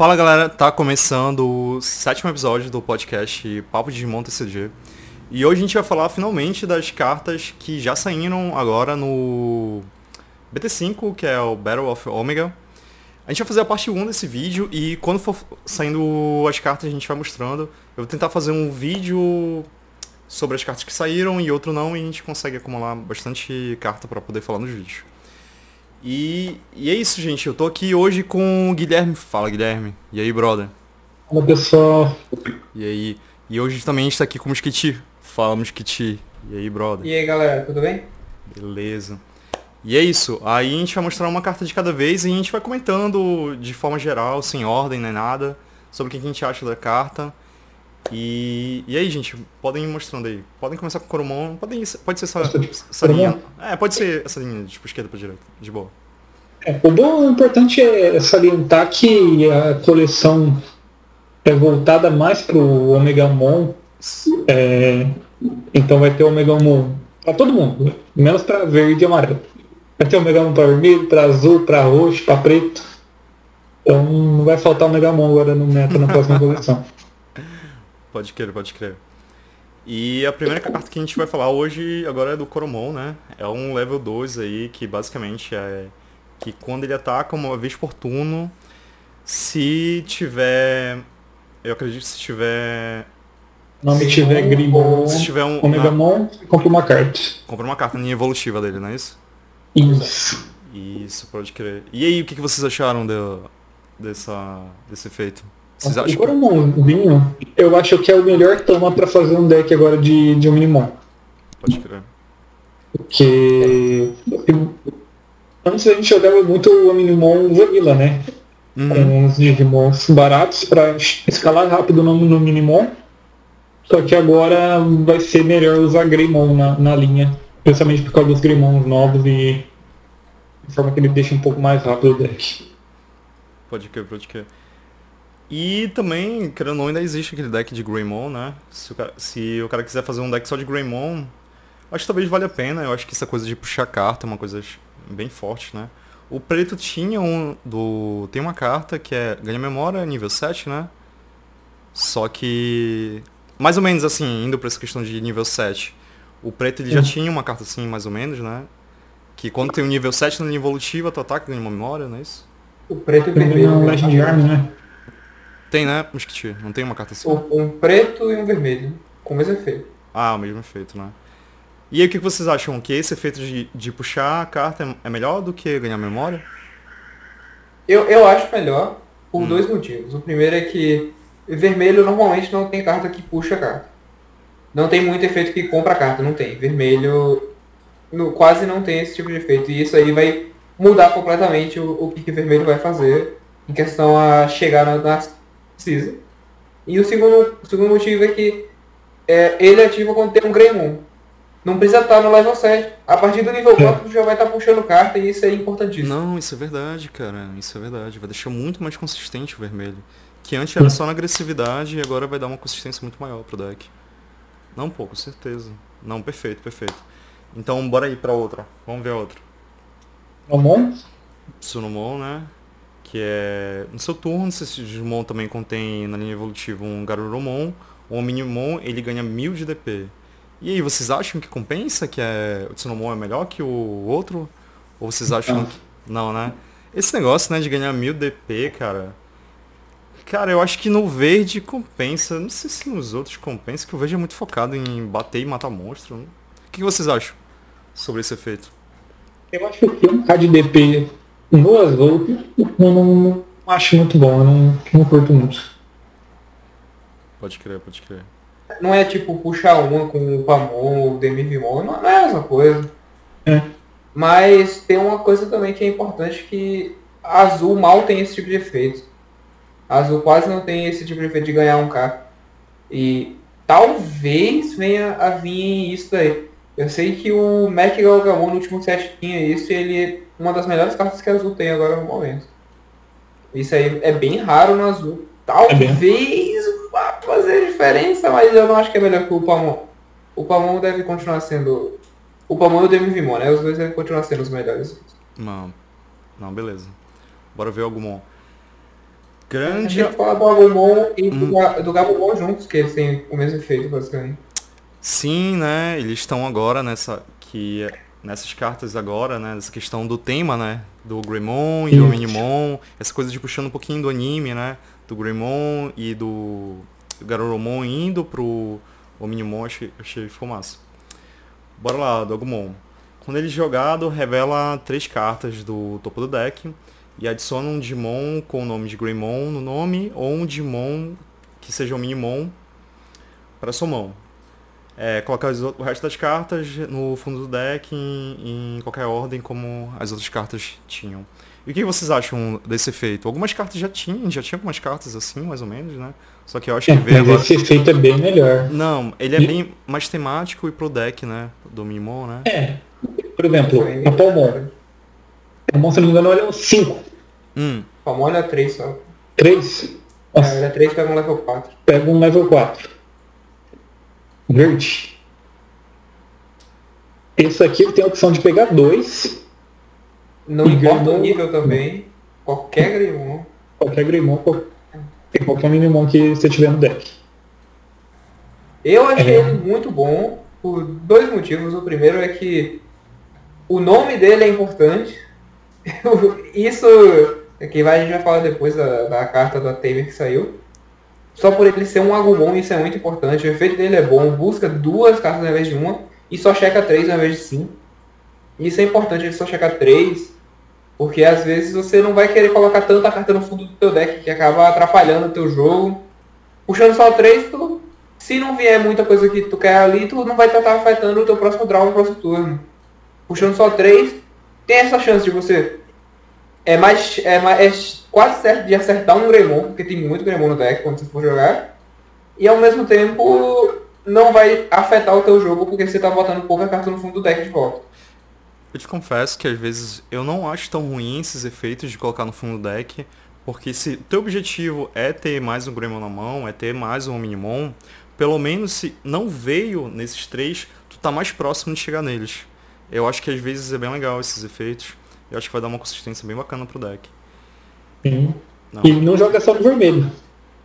Fala galera, tá começando o sétimo episódio do podcast Papo de Digimon TCG. E hoje a gente vai falar finalmente das cartas que já saíram agora no BT5, que é o Battle of Omega. A gente vai fazer a parte 1 desse vídeo e quando for saindo as cartas a gente vai mostrando. Eu vou tentar fazer um vídeo sobre as cartas que saíram e outro não e a gente consegue acumular bastante carta para poder falar nos vídeos. E, e é isso, gente. Eu tô aqui hoje com o Guilherme. Fala, Guilherme. E aí, brother? Fala, pessoal. E aí? E hoje também a gente tá aqui com o Mosquiti. Fala, Mosquiti. E aí, brother? E aí, galera, tudo bem? Beleza. E é isso. Aí a gente vai mostrar uma carta de cada vez e a gente vai comentando de forma geral, sem ordem nem nada, sobre o que a gente acha da carta. E, e aí, gente, podem ir mostrando aí. Podem começar com o Coromon, podem, pode ser essa, essa linha. É, pode ser essa linha, tipo, esquerda para direita, de boa. É, o bom, o importante é salientar que a coleção é voltada mais pro Omega Mon. É, então vai ter Omega Mon para todo mundo, menos para verde e amarelo. Vai ter Omega Mon para vermelho, para azul, para roxo, para preto. Então não vai faltar Omega Mon agora no meta na próxima coleção. Pode crer, pode crer. E a primeira carta que a gente vai falar hoje agora é do Coromon, né? É um level 2 aí que basicamente é que quando ele ataca uma vez por turno, se tiver. Eu acredito que se tiver. Não me tiver Grimon, se tiver um. Omegamon, compra uma carta. Compra uma carta linha evolutiva dele, não é isso? Isso. Isso, pode crer. E aí, o que vocês acharam de, dessa, desse efeito? Vocês acham o Coromonzinho, eu acho que é o melhor toma para fazer um deck agora de, de Omnimon. Pode crer. Porque antes a gente jogava muito o Omnimon Vanilla, né? Uhum. Com os Digimons baratos para escalar rápido no, no Minimon. Só que agora vai ser melhor usar Greymon na, na linha. Principalmente por causa dos Greymons novos e de forma que ele deixa um pouco mais rápido o deck. Pode crer, pode crer. E também, querendo ou não, ainda existe aquele deck de Greymon, né? Se o, cara, se o cara quiser fazer um deck só de Greymon, acho que talvez vale a pena. Eu acho que essa coisa de puxar carta é uma coisa bem forte, né? O preto tinha um. do Tem uma carta que é ganha memória nível 7, né? Só que. Mais ou menos assim, indo pra essa questão de nível 7. O preto ele já tinha uma carta assim, mais ou menos, né? Que quando tem um nível 7 na linha evolutiva, tu ataca ganha uma memória, não é isso? O preto e o vermelho. né? Tem, né, Mosquiti? Não tem uma carta assim? Um, preto e um vermelho, com o mesmo efeito. Ah, o mesmo efeito, né? E aí, o que vocês acham? Que esse efeito de, de puxar a carta é melhor do que ganhar memória? Eu, eu acho melhor por hum. dois motivos. O primeiro é que vermelho normalmente não tem carta que puxa a carta. Não tem muito efeito que compra a carta, não tem. Vermelho no, quase não tem esse tipo de efeito. E isso aí vai mudar completamente o, o que, que vermelho vai fazer em questão a chegar na, nas precisa. E o segundo, o segundo motivo é que é, ele ativa quando tem um Greymon. Não precisa estar no level 7. A partir do nível 4 é. já vai estar puxando carta e isso é importantíssimo. Não, isso é verdade, cara. Isso é verdade. Vai deixar muito mais consistente o vermelho. Que antes era só na agressividade e agora vai dar uma consistência muito maior pro deck. Não, pô, com certeza. Não, perfeito, perfeito. Então bora aí pra outra. Vamos ver a outra. Sunomon? Sunomon, né? Que é no seu turno, esse Digimon também contém na linha evolutiva um Garurumon, o Minimon ele ganha 1000 de DP. E aí, vocês acham que compensa que é, o Tsunomon é melhor que o outro? Ou vocês acham que... Não, né? Esse negócio, né, de ganhar 1000 DP, cara... Cara, eu acho que no verde compensa. Não sei se nos outros compensa, que o verde é muito focado em bater e matar monstro. O que vocês acham sobre esse efeito? Eu acho que um K de DP no azul, eu não, não, acho muito bom, eu não, não curto muito. Pode crer, pode crer. Não é tipo puxar uma com o Pamon, o Demivimon, não é a mesma coisa. É. Mas tem uma coisa também que é importante que azul mal tem esse tipo de efeito. Azul quase não tem esse tipo de efeito de ganhar um K. E talvez venha a vir isso daí. Eu sei que o Mac Galgamon no último set tinha isso e ele uma das melhores cartas que a Azul tem agora no momento. Isso aí é bem raro no Azul. Talvez é vá fazer diferença, mas eu não acho que é melhor que o Pamon. O Pamon deve continuar sendo. O Pamon e o Demivimon, né? Os dois devem continuar sendo os melhores. Não. Não, beleza. Bora ver o Agumon. Grande. A gente fala do Agumon e do, hum. do Gabumon juntos, que eles têm o mesmo efeito, basicamente. Sim, né? Eles estão agora nessa. que nessas cartas agora, né? Essa questão do tema, né? Do Greymon e do Minimon. Essa coisa de puxando um pouquinho do anime, né? Do Greymon e do, Garurumon indo pro o Minimon, achei, achei ficou massa. Bora lá, do Agumon. Quando ele é jogado, revela três cartas do topo do deck e adiciona um Digimon com o nome de Greymon no nome ou um Digimon que seja um Minimon para sua mão é, colocar o resto das cartas no fundo do deck em, em, qualquer ordem como as outras cartas tinham. E o que vocês acham desse efeito? Algumas cartas já tinham, já tinha algumas cartas assim, mais ou menos, né? Só que eu acho que é, veio agora... esse efeito é bem melhor. Não, ele é e... bem mais temático e pro deck, né? Do Mimon, né? É. Por exemplo, a Palmon. A Palmon, se não me engano, olha 5. Hum. Palmon olha 3 só. 3? É, olha 3 pega um level 4. Pega um level 4 verde. Esse aqui tem a opção de pegar dois. Não importa o nível também. Qualquer Greymon. Qualquer Greymon, qualquer, qualquer Minimon que você tiver no deck. Eu achei é. ele muito bom por dois motivos. O primeiro é que o nome dele é importante. Isso é que vai, a gente vai falar depois da, da carta da Tamer que saiu. Só por ele ser um Agumon, isso é muito importante. O efeito dele é bom, busca duas cartas ao invés de uma e só checa três ao invés de cinco. Isso é importante, ele só checar três, porque às vezes você não vai querer colocar tanta carta no fundo do teu deck que acaba atrapalhando o teu jogo. Puxando só três, tu, se não vier muita coisa que tu quer ali, tu não vai estar afetando o teu próximo draw no próximo turno. Puxando só três, tem essa chance de você é mais, é mais é quase certo de acertar um Greymon, porque tem muito Greymon no deck quando você for jogar. E ao mesmo tempo não vai afetar o teu jogo porque você tá botando pouca carta no fundo do deck de volta. Eu te confesso que às vezes eu não acho tão ruim esses efeitos de colocar no fundo do deck, porque se teu objetivo é ter mais um Greymon na mão, é ter mais um Minimon, pelo menos se não veio nesses três, tu tá mais próximo de chegar neles. Eu acho que às vezes é bem legal esses efeitos. Eu acho que vai dar uma consistência bem bacana pro deck. Sim. Não. E não joga só no vermelho.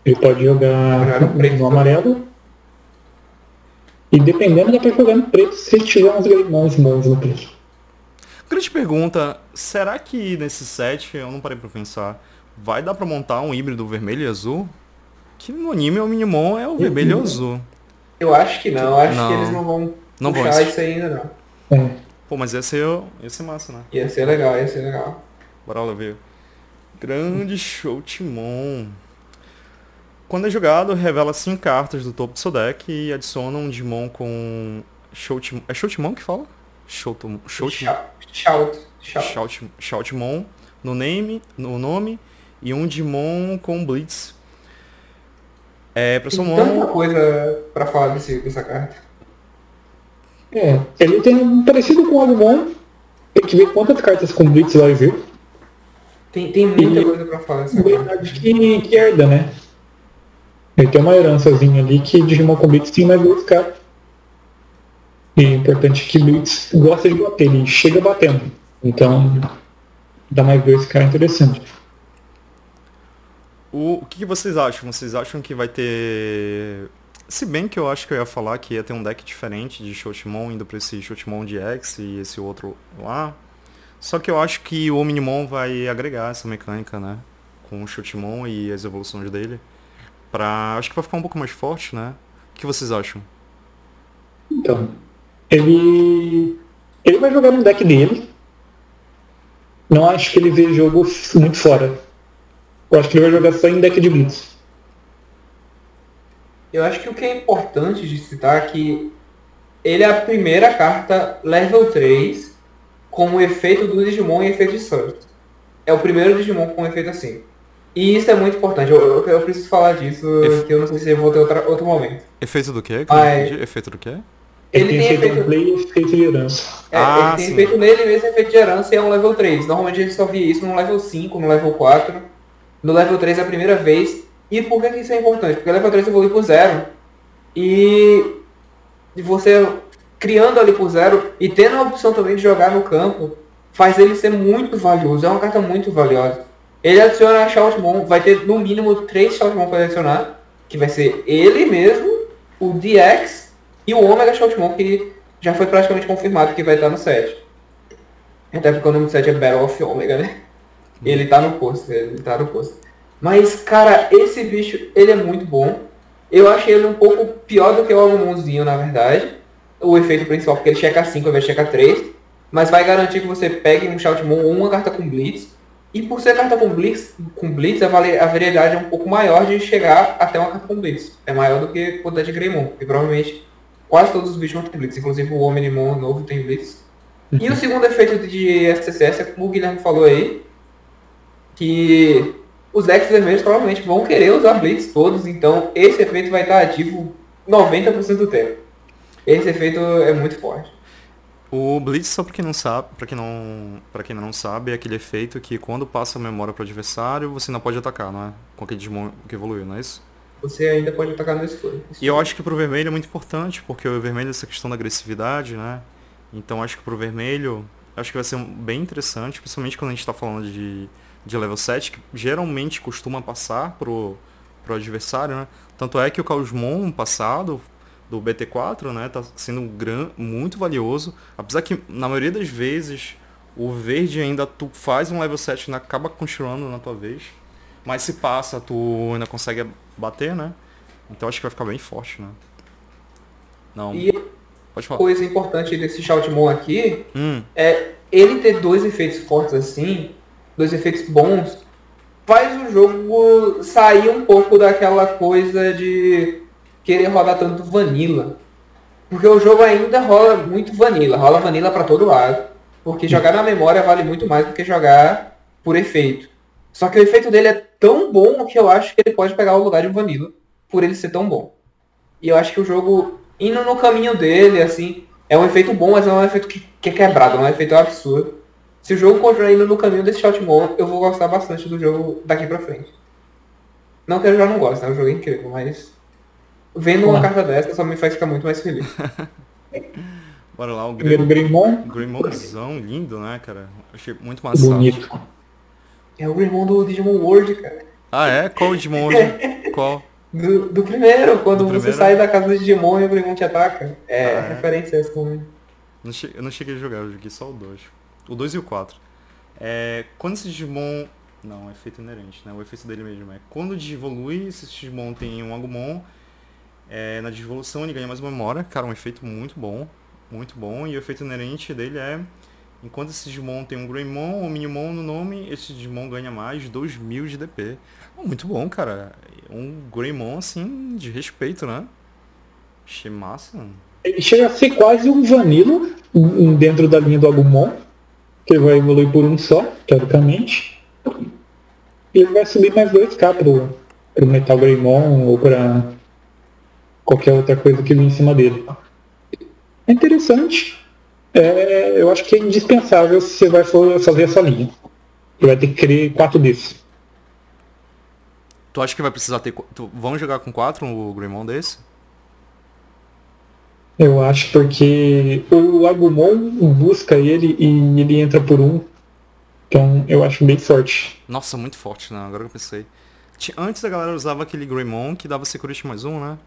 Ele pode jogar no, preto, no amarelo. E dependendo dá pra jogar no preto se tiver uns greymons bons no preto. Grande pergunta, será que nesse set, eu não parei pra pensar, vai dar pra montar um híbrido vermelho e azul? Que no anime o Minimon é o vermelho e o azul. Eu acho que não, eu acho não. que eles não vão não puxar vão isso ainda não. É. Pô, mas ia ser, ia ser massa, né? Ia ser legal, ia ser legal. Bora lá ver. Grande Shoutimon. Quando é jogado, revela 5 cartas do topo do seu deck e adiciona um Digimon com Shoutimon. É Shoutimon que fala? Shoutimon. Shoutimon. Shout. Shout. Shoutmon no name, no nome e um Digimon com Blitz. É, pra Tem tanta coisa pra falar desse, dessa carta. É, ele tem um parecido com o Agumon. Tem que ver quantas cartas com Blitz vai vir. Tem, tem muita e, coisa pra falar dessa verdade que, que herda, né? Ele tem uma herançazinha ali que Digimon com Blitz tem mais duas cartas. E é importante que Blitz gosta de bater, ele chega batendo. Então dá mais dois caras interessante. O, o que vocês acham? Vocês acham que vai ter se bem que eu acho que eu ia falar que ia ter um deck diferente de Shotimon indo pra esse Shotimon de X e esse outro lá. Só que eu acho que o Omnimon vai agregar essa mecânica, né? Com o Shotimon e as evoluções dele. Pra. Acho que vai ficar um pouco mais forte, né? O que vocês acham? Então. Ele. Ele vai jogar no deck dele. Não acho que ele vê jogo muito fora. Eu acho que ele vai jogar só em deck de Blitz. Eu acho que o que é importante de citar é que ele é a primeira carta level 3 com o efeito do Digimon e efeito de Surf. É o primeiro Digimon com um efeito assim. E isso é muito importante. Eu, eu, eu preciso falar disso, Efe... que eu não sei se eu vou ter outra, outro momento. Efeito do quê? Mas... Efeito do quê? Ele, ele tem, efeito... Play e efeito de herança. É, ah, ele tem sim. efeito nele mesmo efeito de herança e é um level 3. Normalmente a gente só via isso no level 5, no level 4. No level 3 é a primeira vez e por que isso é importante? Porque a level 3 evolui por zero. E você criando ali por zero e tendo a opção também de jogar no campo, faz ele ser muito valioso. É uma carta muito valiosa. Ele adiciona a Shoutmon, vai ter no mínimo três Shoutmon para adicionar, que vai ser ele mesmo, o DX e o Omega Shoutmon, que já foi praticamente confirmado que vai estar no set. Até porque o nome do set é Battle of Omega, né? Ele tá no posto, ele tá no posto. Mas, cara, esse bicho, ele é muito bom. Eu achei ele um pouco pior do que o Agumonzinho, na verdade. O efeito principal, porque ele checa 5 ao invés de checa 3. Mas vai garantir que você pegue um Shoutmon ou uma carta com Blitz. E por ser carta com Blitz, com Blitz a, a variedade é um pouco maior de chegar até uma carta com Blitz. É maior do que o de Greymon. E provavelmente quase todos os bichos têm Blitz. Inclusive o Omnimon novo tem Blitz. E o segundo efeito de STCS é como o Guilherme falou aí. Que os decks vermelhos provavelmente vão querer usar Blitz todos, então esse efeito vai estar ativo 90% do tempo. Esse efeito é muito forte. O Blitz, só para quem não sabe, para quem não, para quem não sabe, é aquele efeito que quando passa a memória para o adversário, você não pode atacar, não é? Com aquele Digimon que evoluiu, não é isso? Você ainda pode atacar no escuro. E eu acho que pro vermelho é muito importante, porque o vermelho é essa questão da agressividade, né? Então acho que pro vermelho, acho que vai ser bem interessante, principalmente quando a gente está falando de de level 7, que geralmente costuma passar pro, pro adversário, né? Tanto é que o Causmon passado, do BT4, né, tá sendo gran, muito valioso. Apesar que, na maioria das vezes, o verde ainda tu faz um level 7 e acaba continuando na tua vez. Mas se passa, tu ainda consegue bater, né? Então acho que vai ficar bem forte, né? Não. E Pode falar. coisa importante desse Shoutmon aqui hum. é ele ter dois efeitos fortes assim, dois efeitos bons, faz o jogo sair um pouco daquela coisa de querer rodar tanto vanilla. Porque o jogo ainda rola muito vanilla, rola vanilla para todo lado. Porque jogar na memória vale muito mais do que jogar por efeito. Só que o efeito dele é tão bom que eu acho que ele pode pegar o lugar de vanilla, por ele ser tão bom. E eu acho que o jogo, indo no caminho dele, assim, é um efeito bom, mas é um efeito que, que é quebrado, é um efeito absurdo. Se o jogo continuar indo no caminho desse Shoutmon, eu vou gostar bastante do jogo daqui pra frente. Não que eu já não gosto, né? O jogo é incrível, mas vendo uma carta dessa só me faz ficar muito mais feliz. Bora lá, o Grim... Greymon. Greimonzão lindo, né, cara? Achei muito massa. Bonito. É o Greymon do Digimon World, cara. Ah, é? Qual o Digimon World? Qual? Do, do, primeiro, quando do você primeiro? sai da casa do Digimon e o Greymon te ataca. É, ah, é? referência essa também. Eu não cheguei a jogar, eu joguei só o 2. O 2 e o 4. É, quando esse Digimon. Não, é efeito inerente, né? O efeito dele mesmo é. Quando evolui, esse Digimon tem um Agumon. É, na devolução ele ganha mais memória. Cara, um efeito muito bom. Muito bom. E o efeito inerente dele é. Enquanto esse Digimon tem um Greymon ou Minimon no nome, esse Digimon ganha mais de 2000 de DP. Muito bom, cara. Um Greymon, assim, de respeito, né? Achei massa. Ele chega a ser quase um Vanilla dentro da linha do Agumon que vai evoluir por um só, teoricamente. E ele vai subir mais 2k pro, pro Metal Greymon ou para qualquer outra coisa que vem em cima dele. É interessante. É, eu acho que é indispensável se você vai fazer essa linha. Você vai ter que querer quatro desses. Tu acha que vai precisar ter. Tu, vamos jogar com quatro o Greymon desse? Eu acho porque o Agumon busca ele e ele entra por um. Então eu acho bem forte. Nossa, muito forte, né? Agora que eu pensei. Antes a galera usava aquele Greymon que dava security mais um, né?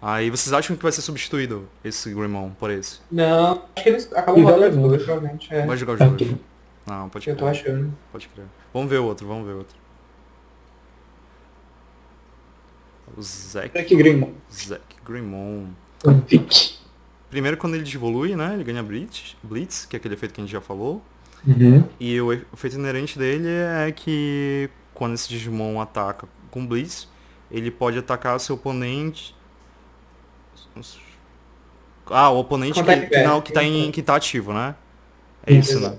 Aí vocês acham que vai ser substituído esse Greymon por esse? Não, acho que eles acabam rodando os dois, provavelmente. É. Vai jogar os dois. Não, pode crer. Eu tô achando. Pode crer. Vamos ver outro, vamos ver outro. O Zack. Zack Greymon. Zack Greymon. Vic. Primeiro quando ele evolui, né? Ele ganha Blitz, Blitz, que é aquele efeito que a gente já falou. Uhum. E o efeito inerente dele é que quando esse Digimon ataca com Blitz, ele pode atacar seu oponente. Ah, o oponente que, que, não, que, tá em, que tá ativo, né? É isso, né?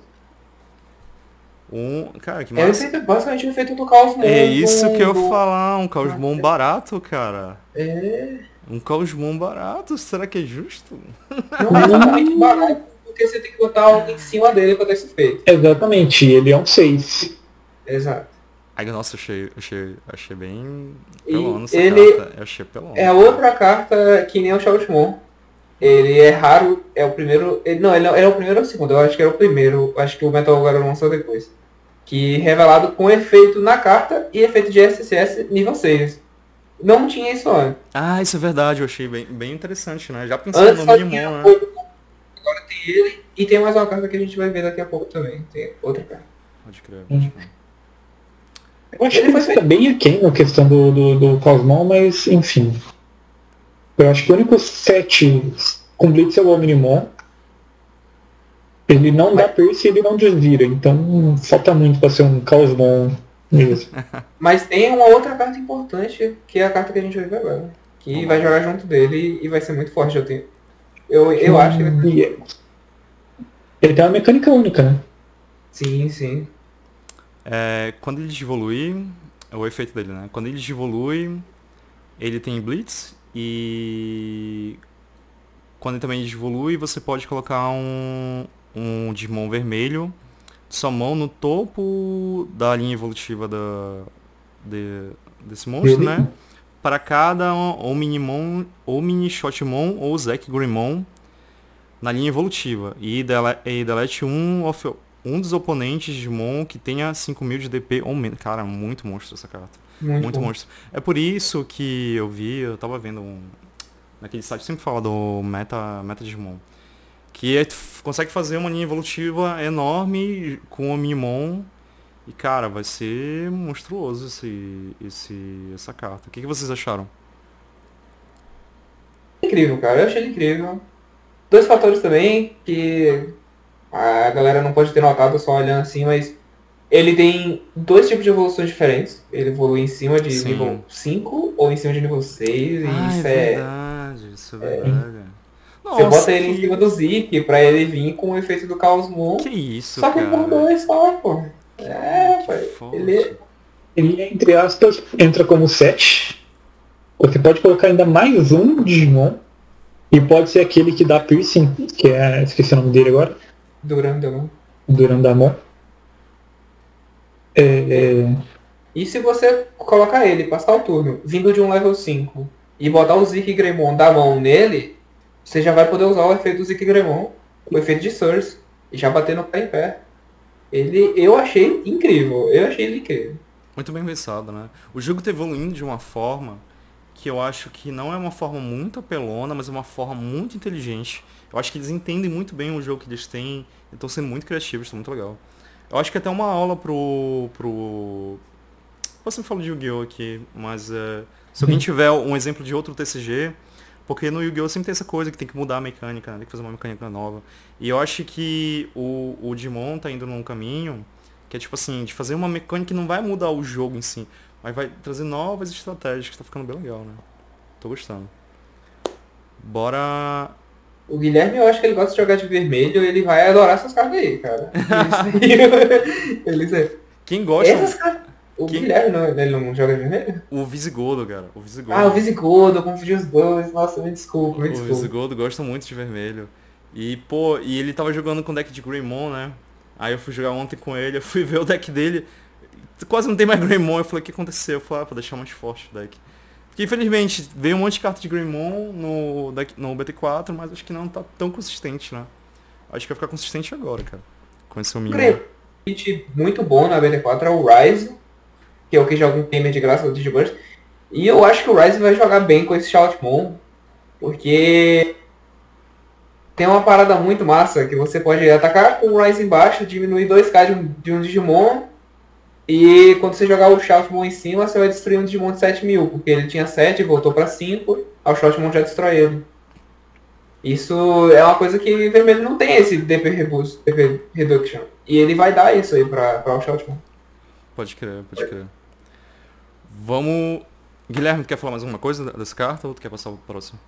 Um, cara, que é massa. É basicamente o efeito do Caos É isso que eu ia falar, um Caos Mon barato, cara. É. Um Caosmon barato, será que é justo? Não é exatamente barato, porque você tem que botar algo em cima dele para ter esse efeito. Exatamente, ele é um 6. Exato. Ai, nossa, achei, achei, achei bem pelão nessa ele carta. Eu achei pelão. É outra carta que nem o Shoutmon. Ele é raro, é o primeiro. Ele, não, ele, é o primeiro ou o segundo? Eu acho que era o primeiro. Acho que o Metal agora lançou depois. que revelado com efeito na carta e efeito de SCS nível 6. Não tinha isso antes. Ah, isso é verdade, eu achei bem, bem interessante, né? Já pensando Antes no só Minimon, tinha né? Agora tem ele e tem mais uma carta que a gente vai ver daqui a pouco também. Tem outra carta. Pode crer, pode crer. Eu acho que foi ele fica bem aquém na questão do, do, do Cosmon, mas enfim. Eu acho que o único set com Blitz é o Omnimon. Ele não dá Pierce e ele não desvira, então falta muito pra ser um Cosmon mesmo. Mas tem uma outra carta importante, que é a carta que a gente vai ver agora. Que vai jogar junto dele e vai ser muito forte. Eu, tenho... eu, eu acho que ele... É- Ele tem uma mecânica única, né? Sim, sim. É, quando ele evolui, é o efeito dele, né? Quando ele evolui, ele tem Blitz e quando ele também evolui, você pode colocar um, um Digimon vermelho sua mão no topo da linha evolutiva da, de- desse monstro, Ele- né? Para cada ou Minimon, ou Mini Shotmon ou Zack Greymon na linha evolutiva. E, dele, e delete um, of- um dos oponentes de Mon que tenha 5000 de DP ou menos. Cara, muito monstro essa carta. Muito, Muito monstro. É por isso que eu vi, eu tava vendo um. Naquele site sempre fala do Meta, meta Digimon. Que é, consegue fazer uma linha evolutiva enorme com o Minimon. E cara, vai ser monstruoso esse, esse, essa carta. O que, que vocês acharam? Incrível, cara. Eu achei ele incrível. Dois fatores também que a galera não pode ter notado só olhando assim, mas ele tem dois tipos de evoluções diferentes. Ele evolui em cima de Sim. nível 5 ou em cima de nível 6. E ah, isso é é. verdade, isso é verdade. Você Nossa, bota ele em cima do Zik pra ele vir com o efeito do Chaos Moon. Que isso, Só que cara. por dois só, pô. É, pai. Ele, Ele, entre aspas, entra como set. Você pode colocar ainda mais um Digimon. E pode ser aquele que dá piercing, que é. Esqueci o nome dele agora. Durandão. Durandamon. É, é, E se você colocar ele, passar o turno, vindo de um level 5, e botar o Zik Greymon da mão nele, você já vai poder usar o efeito do Zik Greymon, o efeito de Source, e já bater no pé em pé. Ele, eu achei incrível, eu achei ele incrível. Muito bem pensado, né? O jogo tá evoluindo de uma forma que eu acho que não é uma forma muito apelona, mas é uma forma muito inteligente. Eu acho que eles entendem muito bem o jogo que eles têm, estão sendo muito criativos, está muito legal. Eu acho que até uma aula pro. pro. Eu sempre falo de Yu-Gi-Oh! aqui, mas é, se alguém tiver um exemplo de outro TCG, porque no Yu-Gi-Oh! sempre tem essa coisa que tem que mudar a mecânica, né? tem que fazer uma mecânica nova. E eu acho que o, o Digimon tá indo num caminho que é tipo assim, de fazer uma mecânica que não vai mudar o jogo em si, mas vai trazer novas estratégias, que tá ficando bem legal, né? Tô gostando. Bora. O Guilherme, eu acho que ele gosta de jogar de vermelho, ele vai adorar essas cartas aí, cara. Ele, Quem gosta, essas cartas... O Quem- Guilherme, não, ele não joga vermelho? o Visigodo, cara. O Visigodo. Ah, o Visigodo, eu confundi os dois. Nossa, me desculpa, me O desculpa. Visigodo gosta muito de vermelho. E, pô, e ele tava jogando com o deck de Greymon, né? Aí eu fui jogar ontem com ele, eu fui ver o deck dele. Quase não tem mais Greymon. Eu falei, o que aconteceu? Eu falei, ah, pra deixar mais forte o deck. Porque infelizmente veio um monte de carta de Greymon no, deck, no BT4, mas acho que não tá tão consistente, né? Acho que vai ficar consistente agora, cara. Com esse mínimo. Muito bom na BT4 é o Rise, que é o que joga um gamer de graça do Digiburst. E eu acho que o Rise vai jogar bem com esse Shoutmon, porque tem uma parada muito massa que você pode atacar com o Rise embaixo, diminuir 2k de um, de um Digimon, e quando você jogar o Shoutmon em cima, você vai destruir um Digimon de 7000, porque ele tinha 7 e voltou pra 5, aí o Shoutmon já destrói ele. Isso é uma coisa que vermelho não tem esse DP Reboost, DP Reduction. E ele vai dar isso aí pra o Shoutmon. Pode crer, pode crer. Vamos. Guilherme, tu quer falar mais alguma coisa dessa carta ou tu quer passar pro próximo?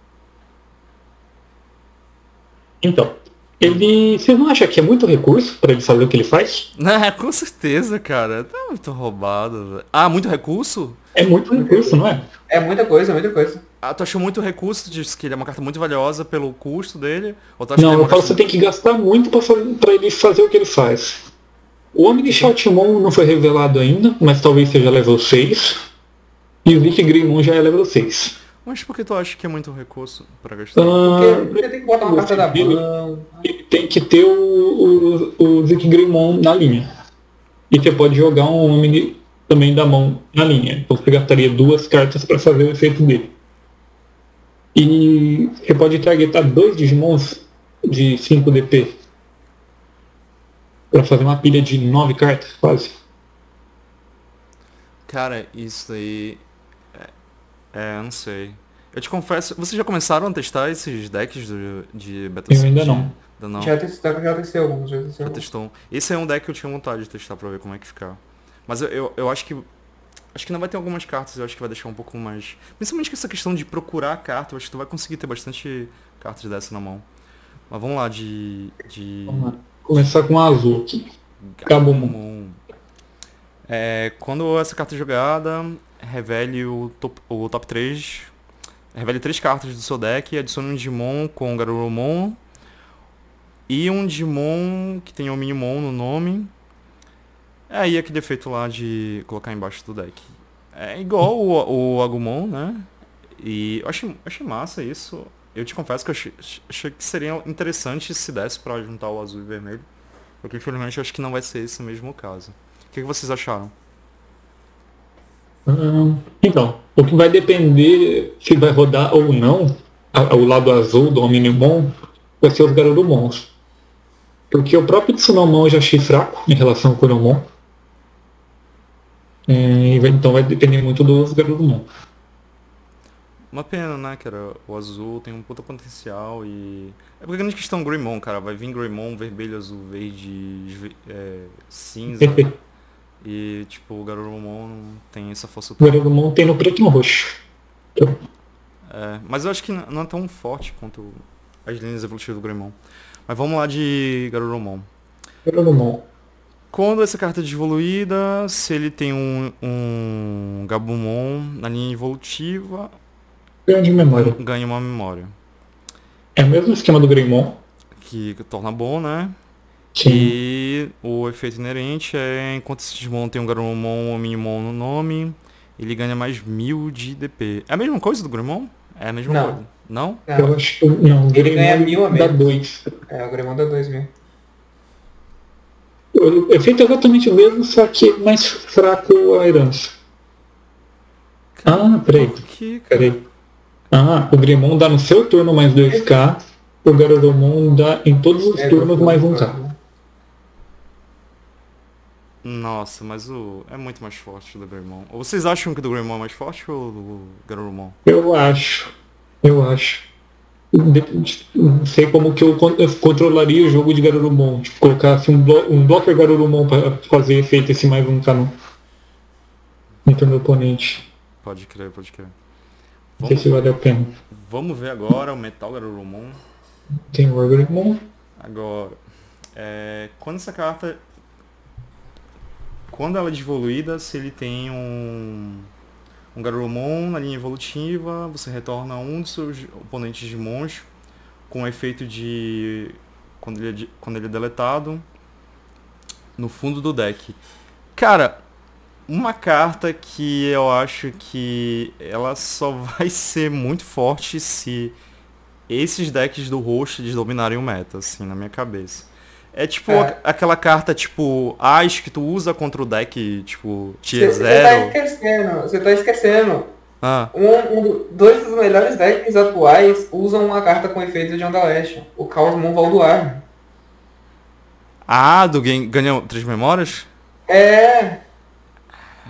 Então, ele. Você não acha que é muito recurso pra ele fazer o que ele faz? Ah, com certeza, cara. Tá muito roubado. Ah, muito recurso? É muito recurso, não é? É muita coisa, muita coisa. Ah, tu achou muito recurso? Tu disse que ele é uma carta muito valiosa pelo custo dele? Ou tu acha que Não, é eu falo que você tem que gastar muito pra ele fazer o que ele faz. O Omni Shoutmon não foi revelado ainda, mas talvez seja level 6. E o Vic Greymon já é level 6. Mas por que tu acha que é muito recurso pra gastar? Porque, Ah, porque tem que botar uma carta da mão. ele tem que ter o, o, o Vic Greymon na linha. E você pode jogar um Omni também da mão na linha. Então você gastaria duas cartas para fazer o efeito dele. E você pode targetar dois Digimons de 5 DP. Pra fazer uma pilha de 9 cartas, quase. Cara, isso aí. É, não sei. Eu te confesso, vocês já começaram a testar esses decks do, de Beta Eu ainda não. Ainda não. Já testei, já testei alguns, já testei Já alguns. testou. Esse é um deck que eu tinha vontade de testar pra ver como é que ficar. Mas eu, eu, eu acho que. Acho que não vai ter algumas cartas, eu acho que vai deixar um pouco mais. Principalmente com essa questão de procurar a carta, eu acho que tu vai conseguir ter bastante cartas dessa na mão. Mas vamos lá, de. de... Vamos lá. Começar com a azul aqui. Gabumon. É, quando essa carta é jogada, revele o top, o top 3. Revele três cartas do seu deck e adicione um Digimon com Garurumon. E um Digimon que tem um Minimon no nome. É aí aquele efeito lá de colocar embaixo do deck. É igual o, o Agumon, né? E eu achei, achei massa isso. Eu te confesso que eu achei, achei que seria interessante se desse pra juntar o azul e o vermelho. Porque infelizmente eu acho que não vai ser esse mesmo caso. O que, que vocês acharam? Hum, então, o que vai depender se vai rodar ou não, a- o lado azul do Omnimon, vai ser os Garurumons. Porque o próprio Tsunomon eu já achei fraco em relação ao Kuromon. É, e vai- então vai depender muito dos Garurumon. Uma pena, né, cara? O azul tem um puta potencial e. É porque a grande questão Greymon, cara. Vai vir Greymon, vermelho, azul, verde, é, cinza. e, tipo, o Garurumon não tem essa força O. Garurumon tem no preto e no roxo. É, mas eu acho que não é tão forte quanto as linhas evolutivas do Greymon. Mas vamos lá de Garurumon. Garurumon. Quando essa carta é devoluída, se ele tem um, um Gabumon na linha evolutiva, Grande memória. ganha uma memória. É o mesmo esquema do Greymon. Que torna bom, né? Sim. E o efeito inerente é enquanto esse Digimon tem um Garurumon ou um Minimon no nome, ele ganha mais mil de DP. É a mesma coisa do Greymon? É a mesma Não. coisa. Não? Eu acho que. Não, Ele ganha mil a dá menos. 2. É, o Gremon dá 2 mil. O efeito é exatamente o mesmo, só que mais fraco a herança. Ah, peraí. Que, cara? Peraí. Ah, o Gremon dá no seu turno mais 2k, o Garurumon dá em todos os É, turnos mais 1k. Nossa, mas o é muito mais forte do Greymon. Vocês acham que o do Greymon é mais forte ou do Garurumon? Eu acho. Eu acho. Não sei como que eu, con- eu controlaria o jogo de Garurumon. Tipo, colocasse um, blo um blocker Garurumon para fazer efeito esse mais 1k no, no turno do oponente. Pode crer, pode crer. Não sei Vamos, se vale a pena. vamos ver agora o Metal Garurumon. Tem o Garurumon. Agora, é, quando essa carta. Quando ela é devoluída, se ele tem um. Um Garurumon na linha evolutiva, você retorna um dos seus oponentes de monstro com efeito de. Quando ele, é quando ele é deletado no fundo do deck. Cara, uma carta que eu acho que ela só vai ser muito forte se esses decks do host dominarem o meta, assim, na minha cabeça. É tipo É. a- aquela carta, tipo, As que tu usa contra o deck, tipo, tier Você tá 0. esquecendo, você tá esquecendo. Ah, Um, um do- dois dos melhores decks atuais usam uma carta com efeito de Onda Leste. O Chaos Moon Valduar. ah, do game ganha três memórias? É.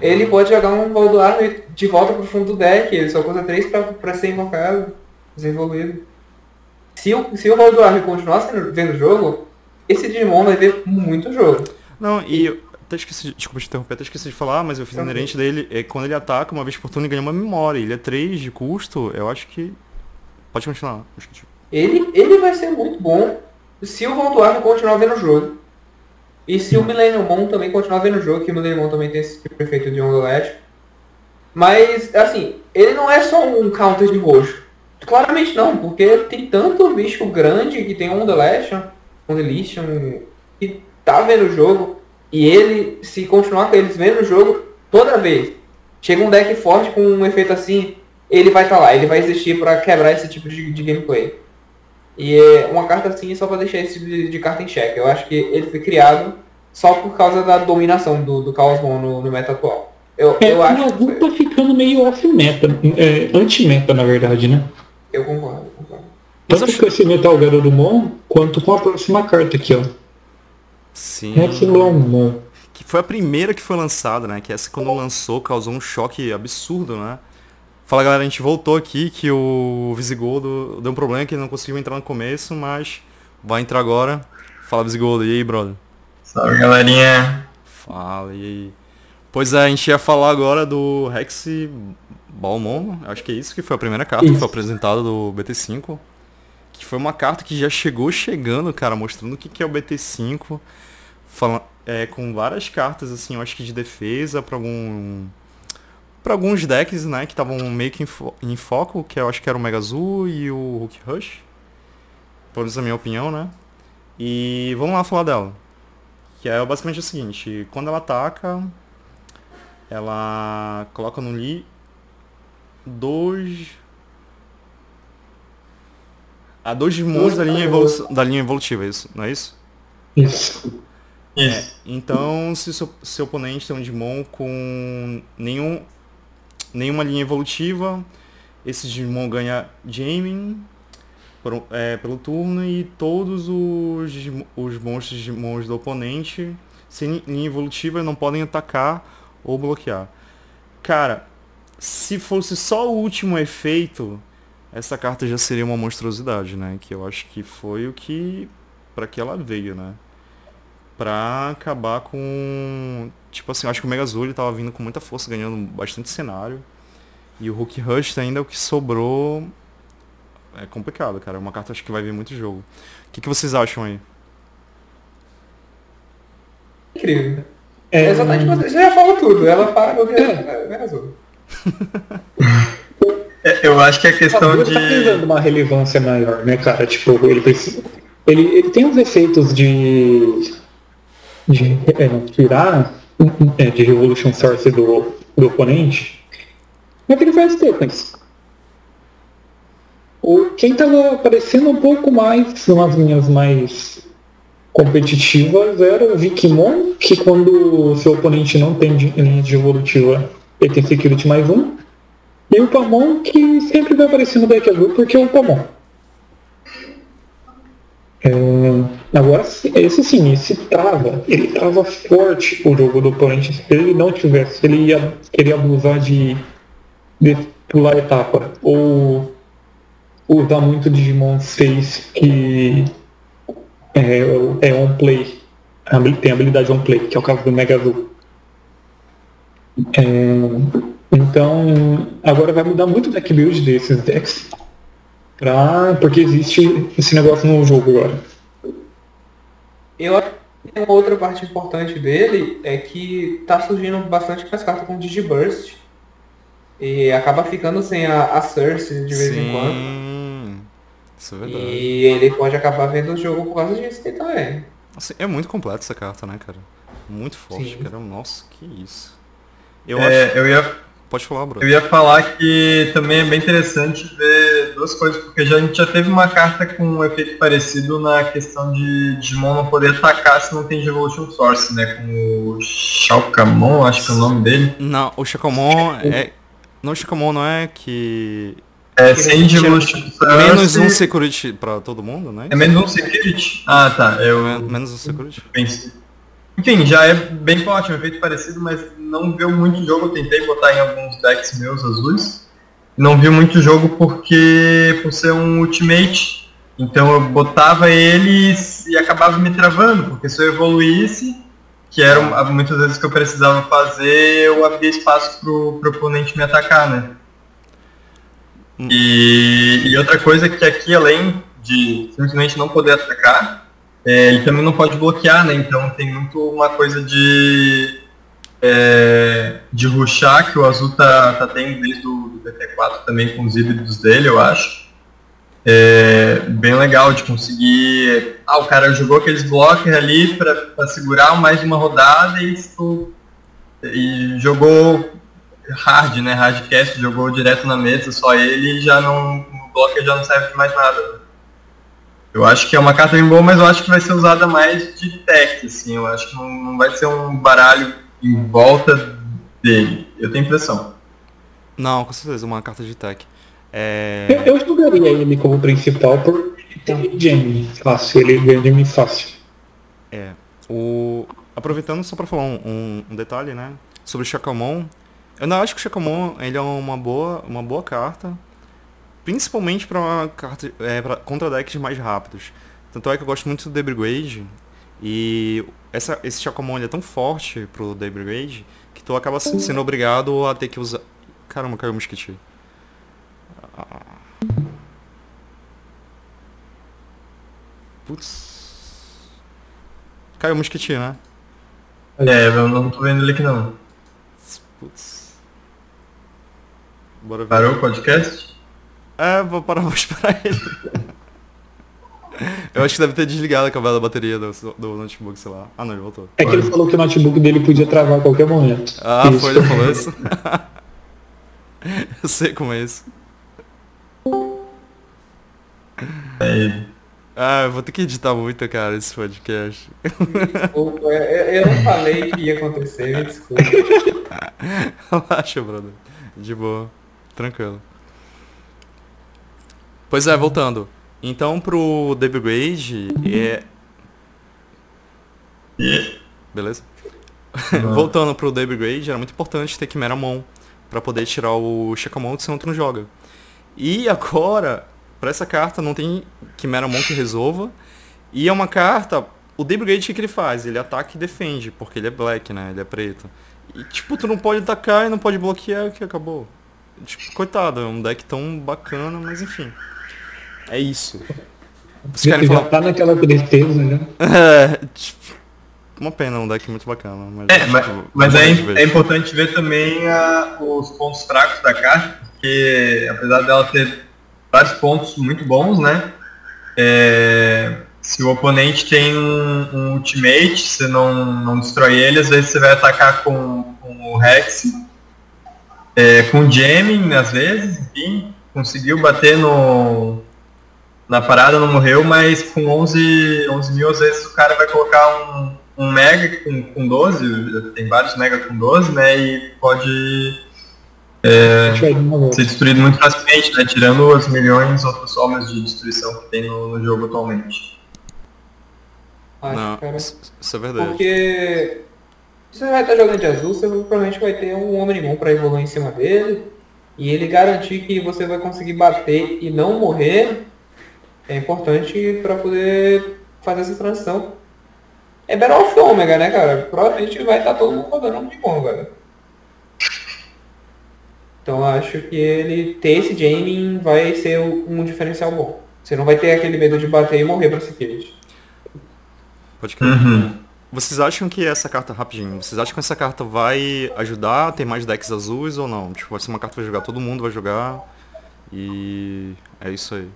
Ele pode jogar um Valduar de volta pro fundo do deck. Ele só custa 3 pra, pra ser invocado, desenvolvido. Se o, se o Valduar continuar sendo, vendo o jogo, esse Digimon vai ver muito jogo. Não, e eu até esqueci, de- desculpa te interromper, até esqueci de falar, mas eu fiz Tranquilo. inerente dele, é quando ele ataca uma vez por turno ele ganha uma memória. Ele é 3 de custo, eu acho que. Pode continuar. acho que- Ele, ele vai ser muito bom se o Valduar continuar vendo o jogo. E se o Millennium Mon também continuar vendo o jogo, que o Millennium Mon também tem esse tipo de efeito de Onda Leste. Mas, assim, ele não é só um counter de roxo. Claramente não, porque tem tanto bicho grande que tem Onda Leste, Legion, que tá vendo o jogo. E ele, se continuar com eles vendo o jogo, toda vez chega um deck forte com um efeito assim, ele vai estar lá, ele vai existir pra quebrar esse tipo de, de gameplay. E é uma carta assim só pra deixar esse tipo de, de carta em xeque. Eu acho que ele foi criado só por causa da dominação do, do Chaos Mon no, no meta atual. Eu, É, eu o acho Azul que tá ficando meio off-meta, é, anti-meta na verdade, né? eu concordo, Tanto acho- com esse Metal Garurumon, quanto com a próxima carta aqui, ó. Sim. Rex Longmon. Que foi a primeira que foi lançada, né? Que essa quando lançou causou um choque absurdo, né? Fala galera, a gente voltou aqui que o Visigodo deu um problema que ele não conseguiu entrar no começo, mas vai entrar agora. Fala Visigodo, e aí, brother? Salve galerinha. Fala, e aí? Pois é, a gente ia falar agora do Rex Balmon, acho que é isso, que foi a primeira carta que Isso. foi apresentada do BT5. Que foi uma carta que já chegou chegando, cara, mostrando o que, que é o BT5. Fala, é, com várias cartas, assim, eu acho que de defesa para algum. para alguns decks, né, que estavam meio que em, fo- em foco, que eu acho que era o Mega Azul e o Hulk Rush. Pelo menos na minha opinião, né? E vamos lá falar dela. Que é basicamente o seguinte, quando ela ataca, ela coloca no li dois. A dois Digimons da linha, evolu da linha evolutiva, é isso, não é isso? Isso. Isso. Então, se seu, seu oponente tem um Digimon com nenhum, nenhuma linha evolutiva, esse Digimon ganha Jamming por- é, pelo turno e todos os, os monstros Digimons do oponente sem linha evolutiva não podem atacar ou bloquear. Cara, se fosse só o último efeito, essa carta já seria uma monstruosidade, né? Que eu acho que foi o que para que ela veio, né? Pra acabar com. Tipo assim, eu acho que o Mega Azul ele tava vindo com muita força, ganhando bastante cenário. E o Hulk Rush ainda é o que sobrou. É complicado, cara. É uma carta acho que vai vir muito jogo. O que, que vocês acham aí? Incrível. É, Exatamente, você já falou tudo. Ela fala o que é, azul. É, Eu acho que a questão de. tá precisando de uma relevância maior, né, cara? Tipo, ele precisa. Ele, ele tem os efeitos de. de é, tirar é, de Revolution Source do, do oponente, mas ele faz tokens. O, quem tava aparecendo um pouco mais nas linhas mais competitivas era o Vikimon, que quando o seu oponente não tem linha de evolutiva, ele tem security mais um. E o Pamon que sempre vai aparecer no deck azul porque é o Pamon. É, agora, se- esse sim, esse trava, ele trava forte o jogo do oponente. Se ele não tivesse, se ele ia querer abusar de, de pular a etapa ou usar muito Digimon 6 que é, é on play, tem habilidade on play, que é o caso do Mega Azul. É, então, agora vai mudar muito o deck build desses decks. Pra, porque existe esse negócio no jogo agora. Eu acho que uma outra parte importante dele é que tá surgindo bastante mais cartas com Digiburst. E acaba ficando sem a, a Cersei de vez em quando. Sim. Isso é verdade. E ele pode acabar vendo o jogo por causa disso também. Assim, é muito completa essa carta, né, cara? Muito forte, Sim. cara. Nossa, que isso. Eu É, acho. eu, ia, Pode falar, bro. eu ia falar que também é bem interessante ver duas coisas, porque já, a gente já teve uma carta com um efeito parecido na questão de Digimon não poder atacar se não tem Evolution Source, né? Com o Shalkamon, acho que é o nome dele. Não, o Chacomon é. Não, o Chacomon não é que. É sem Evolution Source. Menos um security pra todo mundo, né? É menos um security? Ah, tá. Eu Men- Menos um security. pensei. Enfim, já é bem forte, é um efeito parecido, mas não viu muito jogo. Eu tentei botar em alguns decks meus azuis. Não viu muito jogo porque por ser um ultimate. Então eu botava eles e acabava me travando, porque se eu evoluísse, que era muitas vezes que eu precisava fazer, eu abria espaço pro, pro oponente me atacar, né? E, e outra coisa que aqui, além de simplesmente não poder atacar, é, ele também não pode bloquear, né? Então tem muito uma coisa de é, de rushar que o Azul tá, tá tendo desde o do BT4 também com os híbridos dele, eu acho. É bem legal de conseguir. Ah, o cara jogou aqueles blocos ali pra segurar mais uma rodada e, e jogou hard, né? Hardcast, jogou direto na mesa, só ele e já não. O bloco já não serve mais nada. Eu acho que é uma carta bem boa, mas eu acho que vai ser usada mais de tech, assim. Eu acho que não, não vai ser um baralho em volta dele. Eu tenho impressão. Não, com certeza, uma carta de tech. Eu, É... eu jogaria ele como principal por ter Jamie fácil, ele ganha Jamie fácil. É. O... Aproveitando só pra falar um, um- um detalhe, né? Sobre o Chacamon. Eu não acho que o Chacamon ele é uma boa, uma boa carta. Principalmente pra uma carta. É, pra, contra decks mais rápidos. Tanto é que eu gosto muito do The Brigade. E essa, esse Chacamon ele é tão forte pro The Brigade que tu acaba se- sendo obrigado a ter que usar. Caramba, caiu o mosquitinho. Ah. Putz. Caiu o mosquitinho, né? É, eu não tô vendo ele aqui não. Putz. Bora ver. Parou o podcast? É, vou parar, vou esperar ele. Eu acho que deve ter desligado a cabela da bateria do, do notebook, sei lá. Ah não, ele voltou. É que ele falou que o notebook dele podia travar a qualquer momento. Ah, Isso. foi, ele falou isso? Eu sei como é isso. É ele. Ah, eu vou ter que editar muito, cara, esse podcast. Desculpa, eu, eu não falei que ia acontecer, me desculpa. Relaxa, brother. De boa. Tranquilo. Pois é, voltando. Então pro The Brigade é. Beleza? Voltando pro The Brigade, era muito importante ter Chimeramon pra poder tirar o Chacamon que senão tu não joga. E agora, pra essa carta não tem Chimeramon que resolva. E é uma carta. O The Brigade o que que ele faz? Ele ataca e defende, porque ele é black, né? Ele é preto. E tipo, tu não pode atacar e não pode bloquear que acabou. Tipo, coitado, é um deck tão bacana, mas enfim. É isso. Querem já falar? tá naquela tristeza, né? É, tipo, uma pena, um deck muito bacana. Mas, É, mas, tipo, mas é, é importante ver também a- os pontos fracos da carta, porque apesar dela ter vários pontos muito bons, né? é, se o oponente tem um, um ultimate, você não, não destrói ele, às vezes você vai atacar com, com o Rex, é, com Jamming às vezes, enfim, conseguiu bater no, na parada, não morreu, mas com 11, 11 mil às vezes o cara vai colocar um, um Mega com, com 12, tem vários Mega com 12, né, e pode volta. ser destruído muito facilmente, né, tirando as milhões outras formas de destruição que tem no, no jogo atualmente. Acho, Não, cara. isso é verdade. Porque se você vai estar jogando de azul, você provavelmente vai ter um Omnimon pra evoluir em cima dele. E ele garantir que você vai conseguir bater e não morrer é importante pra poder fazer essa transição. É Battle of Omega, né, cara? Provavelmente vai estar todo mundo rodando Omnimon, cara. Então acho que ele ter esse Jaming vai ser um diferencial bom. Você não vai ter aquele medo de bater e morrer pra Security. Pode crer. Uhum. Vocês acham que essa carta, rapidinho, vocês acham que essa carta vai ajudar a ter mais decks azuis ou não? Tipo, vai ser uma carta que vai jogar, todo mundo vai jogar. E é isso aí.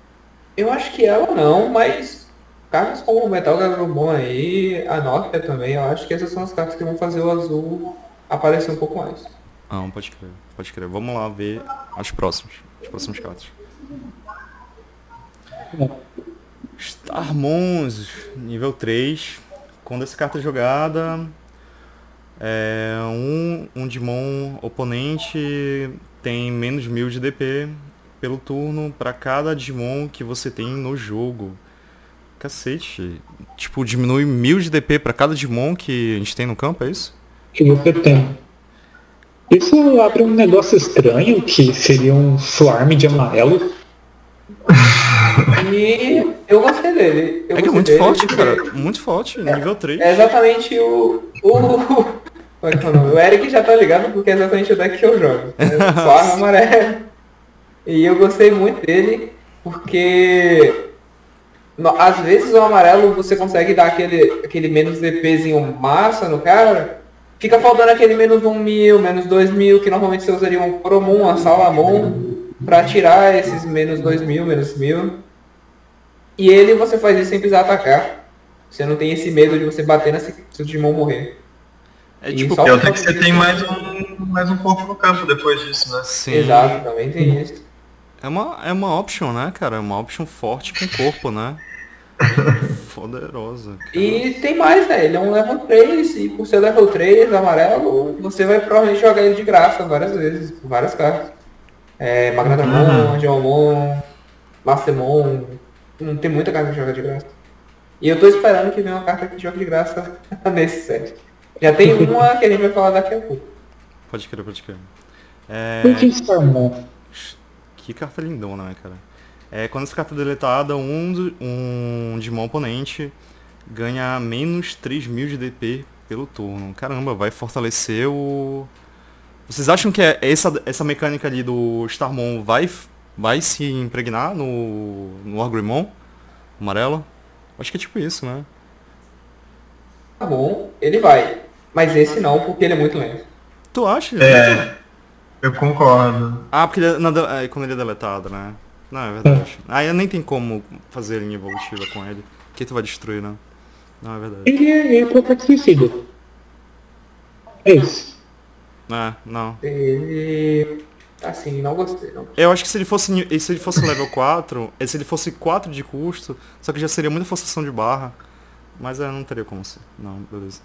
Eu acho que ela não, mas cartas como o Metal Gavrumon aí, a Nokia também, eu acho que essas são as cartas que vão fazer o azul aparecer um pouco mais. Não, pode crer, pode crer. Vamos lá ver as próximas. As próximas cartas. Starmons, nível 3. Quando essa carta é jogada, é, um, um Digimon oponente tem menos mil de DP pelo turno para cada Digimon que você tem no jogo. Cacete. Tipo, diminui mil de DP para cada Digimon que a gente tem no campo, é isso? que você tem. Isso abre um negócio estranho, que seria um swarm de amarelo. E eu gostei dele. Eu É que é muito dele forte, porque cara. Muito forte. Nível 3. É exatamente o. o como é que é o nome? O Eric já tá ligado porque é exatamente o deck que eu jogo. É só arma amarela. E eu gostei muito dele porque às vezes o amarelo você consegue dar aquele, aquele menos DPzinho massa no cara. Fica faltando aquele menos 1 mil, menos 2 mil, que normalmente você usaria um Promon, uma Salamon, pra tirar esses menos 2 mil, menos mil. E ele você faz isso sem precisar atacar. Você não tem esse medo de você bater nesse seu Digimon morrer. É E tipo, só- outra que você tem mais um, mais um corpo no campo depois disso, né? sim. Exato, também tem isso. É uma, é uma option, né, cara? É uma option forte com corpo, né? Poderosa. cara. E tem mais, né? Ele é um level 3, e por ser level 3 amarelo, você vai provavelmente jogar ele de graça várias vezes, com várias cartas. É, Magnadramon, Geomon, Macemon, não tem muita carta que joga de graça. E eu tô esperando que venha uma carta que joga de graça nesse set. Já tem uma que a gente vai falar daqui a pouco. Pode crer, pode crer. É, Por que Starmon? Que carta lindona, né, cara? É, quando essa carta é deletada, um, do- um Digimon oponente ganha menos 3 mil de DP pelo turno. Caramba, vai fortalecer o... Vocês acham que é essa, essa mecânica ali do Starmon vai, vai se impregnar no, no Argrimon amarelo? Acho que é tipo isso, né? Tá bom, ele vai. Mas esse não, porque ele é muito lento. Tu acha? É, eu concordo. Ah, porque ele é, na é, quando ele é deletado, né? Não, é verdade. Aí nem tem como fazer linha evolutiva com ele. Que tu vai destruir, né? Não, é verdade. Ele é, é Protect Suicida. É isso. É, não. Ele. Assim, não gostei. Não. Eu acho que se ele fosse se ele fosse level 4, eh, se ele fosse 4 de custo, só que já seria muita forçação de barra. Mas é, não teria como ser. Não, beleza.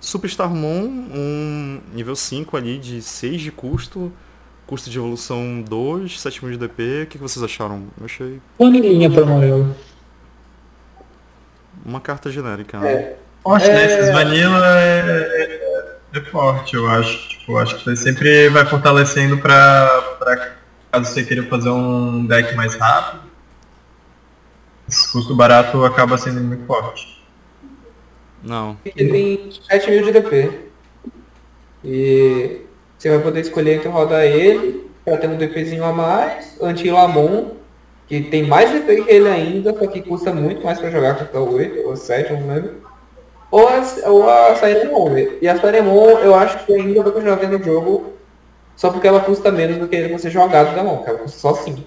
Superstarmon, um nível 5 ali de 6 de custo, custo de evolução 2, 7 mil de DP. O que, que vocês acharam? Eu achei Panelinha pra amarelo. uma carta genérica, né? É. Forte, né? É. Esses vanilla é, é, é forte, eu acho. Tipo, eu acho que você sempre vai fortalecendo pra, pra caso você queira fazer um deck mais rápido. Esse custo barato acaba sendo muito forte. Não. Ele tem 7 mil de DP. E você vai poder escolher entre rodar ele pra ter um DPzinho a mais, Anti-Lamon, que tem mais DP que ele ainda, só que custa muito mais pra jogar, custa 8 ou 7, não lembro. Ou a, ou a Sairemon. E a Sairemon eu acho que ainda vai continuar vendo jogo só porque ela custa menos do que você jogado da mão, que ela custa só 5.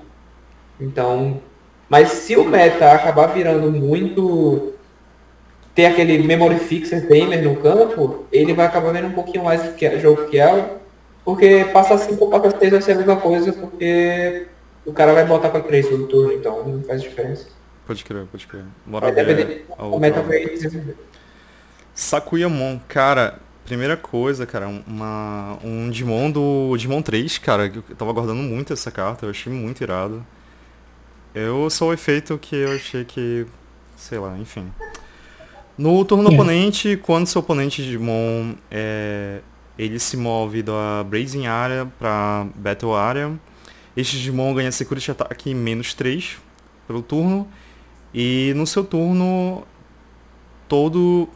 Então. Mas se o meta acabar virando muito ter aquele memory fixer gamer no campo, ele vai acabar vendo um pouquinho mais que jogo que ela, porque passa 5 ou passa 6 vai ser a mesma coisa, porque o cara vai botar pra 3 todo turno, então não faz diferença. Pode crer, pode crer. Bora Vai depender a o outra. meta. Sakuyamon, cara, primeira coisa, cara, uma, um Digimon do Digimon 3, cara, que eu tava guardando muito essa carta, eu achei muito irado. Eu sou o efeito que eu achei que, sei lá, enfim. No turno do É. oponente, quando seu oponente Digimon é, ele se move da Blazing Area pra Battle Area, este Digimon ganha Security Attack menos 3 pelo turno, e no seu turno, todo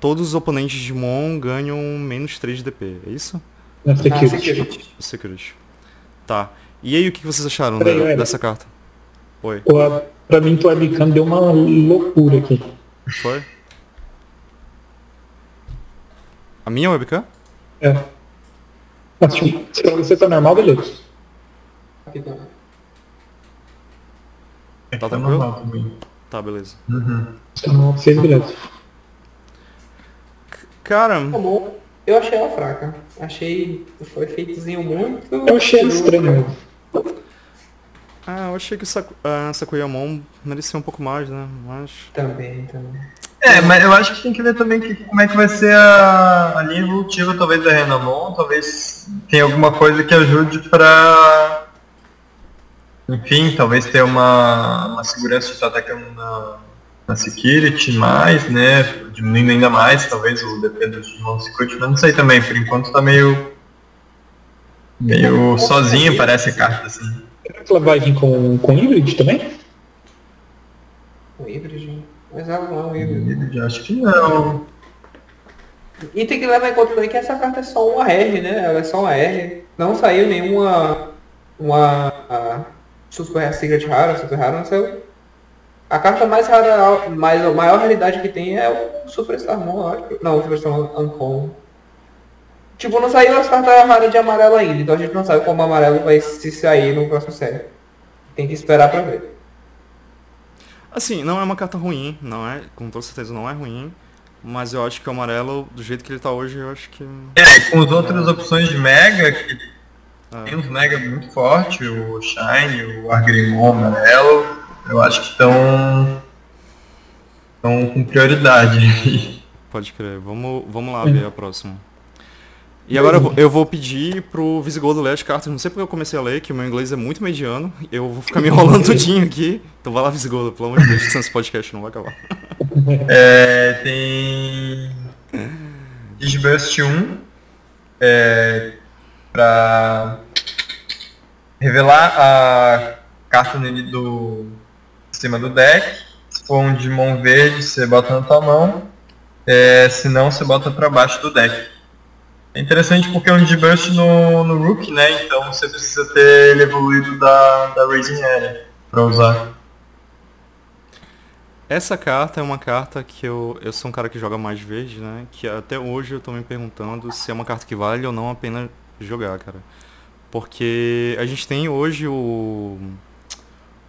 todos os oponentes de Mon ganham menos 3 de DP, é isso? Na Ah, security. security. Security. Tá. E aí, o que vocês acharam Peraí, da- dessa carta? Oi. Pô, pra mim, tua webcam deu uma loucura aqui. Foi? A minha webcam? É. Mas, tipo, se pra você tá normal, beleza. Aqui também. É Tá tá tranquilo? normal também. Tá, beleza. Uhum. Se tá normal, vocês, beleza. Cara, Tá bom. Eu achei ela fraca. Achei. Foi feitozinho muito. Eu achei ela estranha. Ah, eu achei que o Saku, a Sakuyamon merecia um pouco mais, né? Mas. Também, também. É, mas eu acho que tem que ver também que, como é que vai ser a, a linha evolutiva, talvez da Renamon, talvez tenha alguma coisa que ajude pra. Enfim, talvez ter uma, uma segurança de estar atacando na, na security mais, né? Diminuindo ainda mais, talvez o do Digimon Security, mas não sei também, por enquanto tá meio. meio sozinho, parece a carta assim. Será que ela vai vir com, com híbrido também? Um híbrido. Mas ela não é um híbrido. Eu acho que não. E tem que levar em conta também que essa carta é só uma R, né? Ela é só uma R. Não saiu nenhuma. Uma. A, super Secret rara, super rara, não saiu. A carta mais rara, mais, a maior realidade que tem é o Super Starmon, eu acho. Não, o Super Starmon Uncommon. Tipo, não saiu as cartas raras de amarelo ainda, então a gente não sabe como o amarelo vai se sair no próximo série. Tem que esperar pra ver. Assim, não é uma carta ruim, não é? Com toda certeza não é ruim. Mas eu acho que o amarelo, do jeito que ele tá hoje, eu acho que. É, com as outras opções de Mega, que Ah, Tem uns Mega muito forte, o Shine, o Argrimon amarelo, eu acho que estão estão com prioridade. Pode crer. Vamos, vamos lá ver a próxima. E agora eu vou, pedir pro Visigodo ler as cartas. Não sei porque eu comecei a ler, que o meu inglês é muito mediano. Eu vou ficar me enrolando tudinho aqui. Então vai lá, Visigodo, pelo amor de Deus, esse podcast não vai acabar. É, tem Disburst 1 é, para revelar a carta nele do cima do deck. Se for um mão verde, você bota na tua mão. É, se não, você bota para baixo do deck. É interessante porque é um Burst no, no Rook, né? Então você precisa ter ele evoluído da, da Raising Area para usar. Essa carta é uma carta que eu, eu sou um cara que joga mais verde, né? Que até hoje eu tô me perguntando se é uma carta que vale ou não a pena jogar, cara. Porque a gente tem hoje o.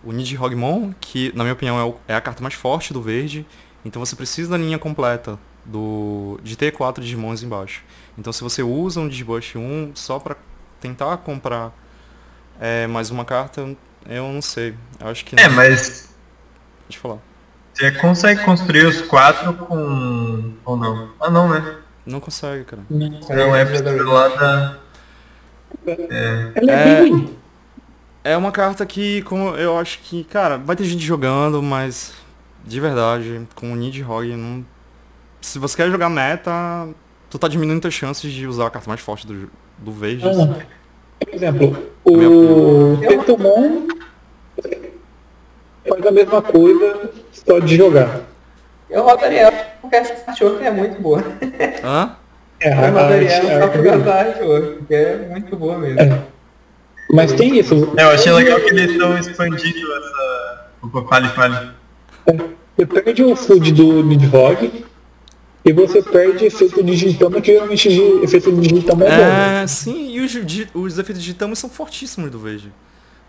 O Nidhogmon, que na minha opinião é, o, é, a carta mais forte do verde. Então você precisa da linha completa do, de ter quatro Digimons embaixo. Então se você usa um Digibush 1 só pra tentar comprar é, mais uma carta, eu não sei. Eu acho que. É, mas. Pode falar. Você consegue construir os quatro com. ou não? Ah não, né? Não consegue, cara. Não, não é pelo lado da. É. é. É uma carta que, como eu acho que, cara, vai ter gente jogando, mas de verdade, com o Nidhogg, não. Se você quer jogar meta, tu tá diminuindo as chances de usar a carta mais forte do, do verde. Ah, por exemplo, o Tetomon faz a mesma coisa, só de jogar. Eu rodaria ela porque essa que é muito boa. Hã? É, eu rodaria ela só por causa da porque é muito boa mesmo. É. Mas tem isso. É, eu achei legal que eles estão expandindo essa. Opa, fale, fale. É, você perde o food do Nidhogg e você perde efeito digitama, que geralmente efeito digitama é, é bom. sim, e os, os efeitos digitama são fortíssimos do Verde.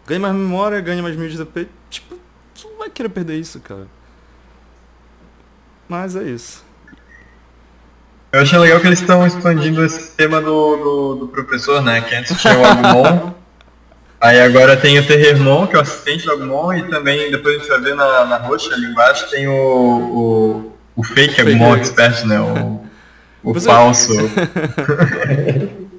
Ganha mais memória, ganha mais mil de DP. Tipo, tu não vai querer perder isso, cara. Mas é isso. Eu achei legal que eles estão expandindo esse tema do, do, do, professor, né? Que antes tinha o Agumon. aí agora tem o Terremon, que é o assistente do Agumon, e também, depois a gente vai ver na, na roxa ali embaixo, tem o, o, o fake Agumon Expert, né? O, o Você... falso.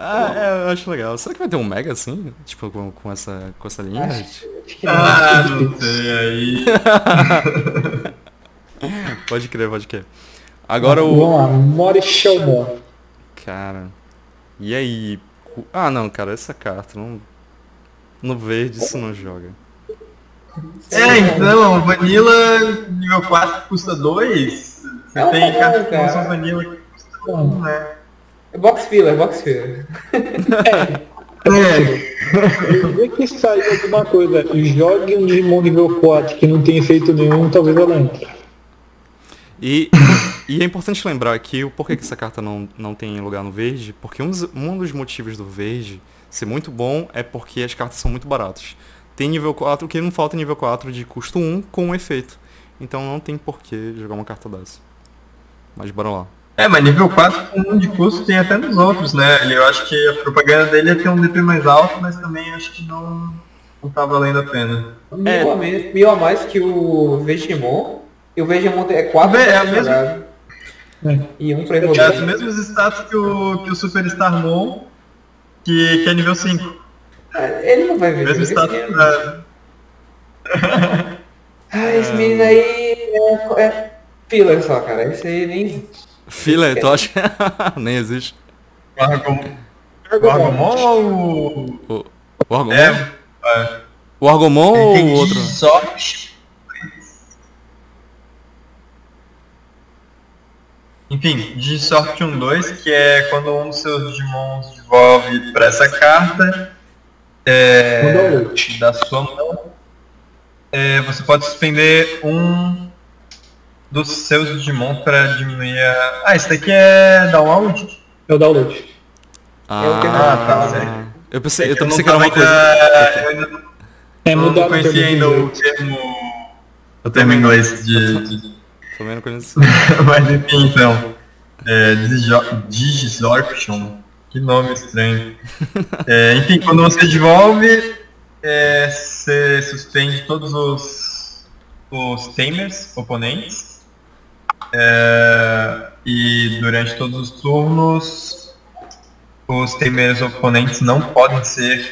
Ah, é, eu acho legal. Será que vai ter um Mega assim? Tipo, com, com, essa, com essa linha? Acho, ah, não sei aí. pode crer, pode crer. Agora o. Vamos lá, Morishomon. Cara. E aí? Ah não, cara, essa carta não. No verde isso não joga. É, então, Vanilla nível 4 custa 2. Você é tem carta de promoção Vanilla que custa 1, né? É box filler, é box filler. É. É. Vê que saiu alguma coisa. Jogue um Digimon nível 4 que não tem efeito nenhum, talvez ela entre. E, e é importante lembrar que o porquê que essa carta não, não tem lugar no verde, porque um dos, um dos motivos do verde ser muito bom é porque as cartas são muito baratas. Tem nível 4, que não falta nível 4 de custo 1 com um efeito. Então não tem porquê jogar uma carta dessa. Mas bora lá. É, mas nível 4 com 1 de custo tem até nos outros, né? Eu acho que a propaganda dele ia ter um DP mais alto, mas também acho que não, não tá valendo a pena. É, mil a mais que o Vegemon. E o Vegemon é 4 é, é mesmo. É. E um pra evoluir. É os mesmos status que o, que o Superstar Mon, que, que é nível 5. É, ele não vai ver. Mesmo status. Pra... ah, esse menino aí é, é filler só, cara. Esse aí nem Filler, tu acha? Nem existe. O Argomon. O Argomon ou o... O Argomon? É, é. O Argomon ou o outro? Sorte. Enfim, de sorte 1, 2, que é quando um dos seus Digimons devolve para essa carta é, da sua mão, é, você pode suspender um dos seus Digimon para diminuir a... Ah, esse daqui é download? É o download. Ah, ah tá, certo. Eu pensei, é eu, eu pensei que era uma coisa... Eu ainda não, é, não conhecia ainda o termo... O termo inglês de... de... Também não conheço. Mas enfim, então. É, Digisorption. Que nome estranho. é, enfim, quando você devolve, é, você suspende todos os os tamers oponentes. É, e durante todos os turnos, os tamers oponentes não podem ser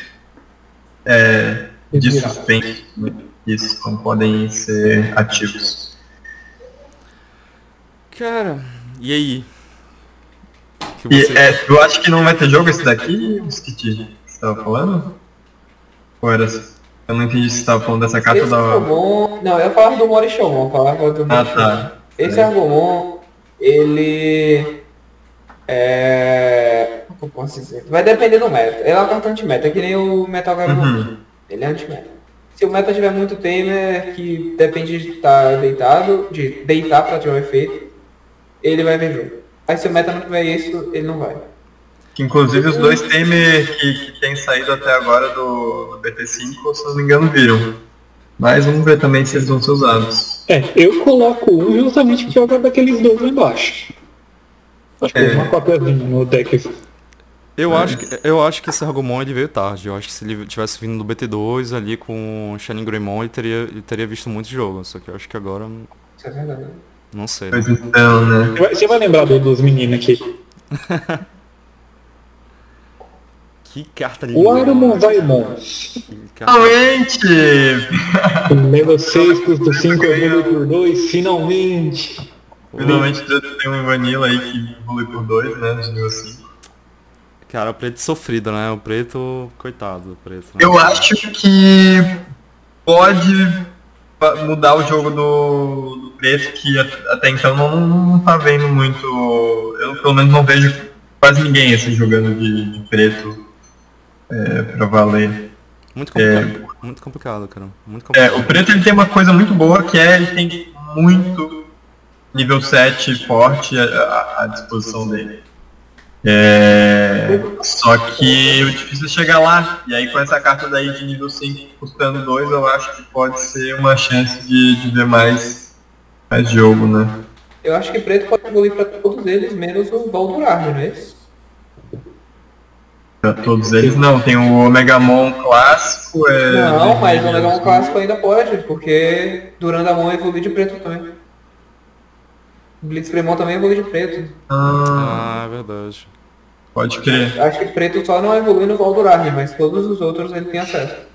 é, de suspenso. Né? Isso, não podem ser ativos. Cara, e aí? Que você... e, é, tu acha que não vai ter jogo esse daqui, Skit? Você tava falando? Ou era... Eu não entendi se você tava falando dessa carta esse da... Não, eu falava do Morishomon, eu falava do Ah, tá. Esse é. Agumon, ele... É... Como eu posso dizer? Vai depender do meta. Ele é uma carta anti-meta, é que nem o Metal Gear uhum. Ele é anti-meta. Se o meta tiver muito tamer, que depende de estar deitado, de deitar para ter um efeito, ele vai ver jogo. Aí se o meta não tiver isso, ele não vai. Que inclusive os dois tamer que, que tem saído até agora do, do BT5, se não me engano, viram. Mas vamos ver também se eles vão ser usados. É, eu coloco um justamente porque eu daqueles dois lá embaixo. Acho que é uma copiazinha no deck eu, Mas... acho que, eu acho que esse Argumon ele veio tarde. Eu acho que se ele tivesse vindo do BT2 ali com o Shining Greymon, ele teria, ele teria visto muito jogo. Só que eu acho que agora. Isso é verdade. Não sei. Então, né? Você vai lembrar do, dos meninos aqui. que carta linda. O Arumon Vaimon. Finalmente! Level 6, custo 5, evolui por 2, finalmente! Finalmente tem um Vanilla aí que evolui por 2, né? De nível 5. Cara, o preto sofrido, né? O preto, coitado do preto. Né? Eu acho que pode mudar o jogo do, do preto, que até então não, não tá vendo muito. Eu pelo menos não vejo quase ninguém assim jogando de, de preto é, pra valer. Muito complicado, é, muito complicado, cara. Muito complicado. É, o preto ele tem uma coisa muito boa que é ele tem muito nível 7 forte à, à disposição dele. É... Só que o difícil é chegar lá. E aí com essa carta daí de nível 5 custando 2, eu acho que pode ser uma chance de, de ver mais, mais jogo, né? Eu acho que preto pode evoluir para todos eles, menos o Baldurar, não é isso? Pra todos eles não, tem o Omegamon clássico. É... Não, mas o Omegamon clássico ainda pode, porque Durandamon evolui de preto também. Blitzcremon também evolui de preto. Ah, é verdade. Pode crer. Acho que preto só não evolui no Valdurarne, mas todos os outros ele tem acesso.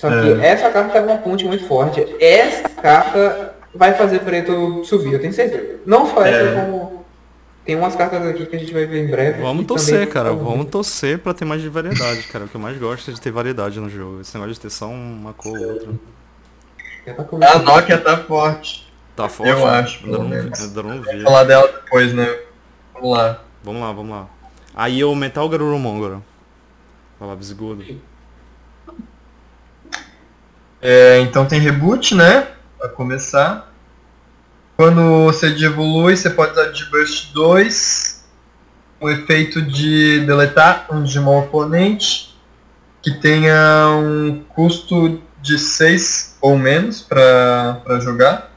Só que é. essa carta é uma ponte muito forte. Essa carta vai fazer preto subir, eu tenho certeza. Não só essa é. como. Tem umas cartas aqui que a gente vai ver em breve. Vamos torcer, cara. Vamos torcer pra ter mais de variedade, cara. O que eu mais gosto é de ter variedade no jogo. Esse negócio de ter só uma cor ou outra. A Nokia tá forte. Tá forte? Eu acho. Ainda não vi. Vou falar dela depois, né? Vamos lá. Vamos lá, vamos lá. Aí o Metal Garurumon agora. Vai lá, Visigodo. É, então tem reboot, né? Pra começar. Quando você evolui, você pode usar de Burst 2. O efeito de deletar um Digimon oponente que tenha um custo de 6 ou menos para jogar.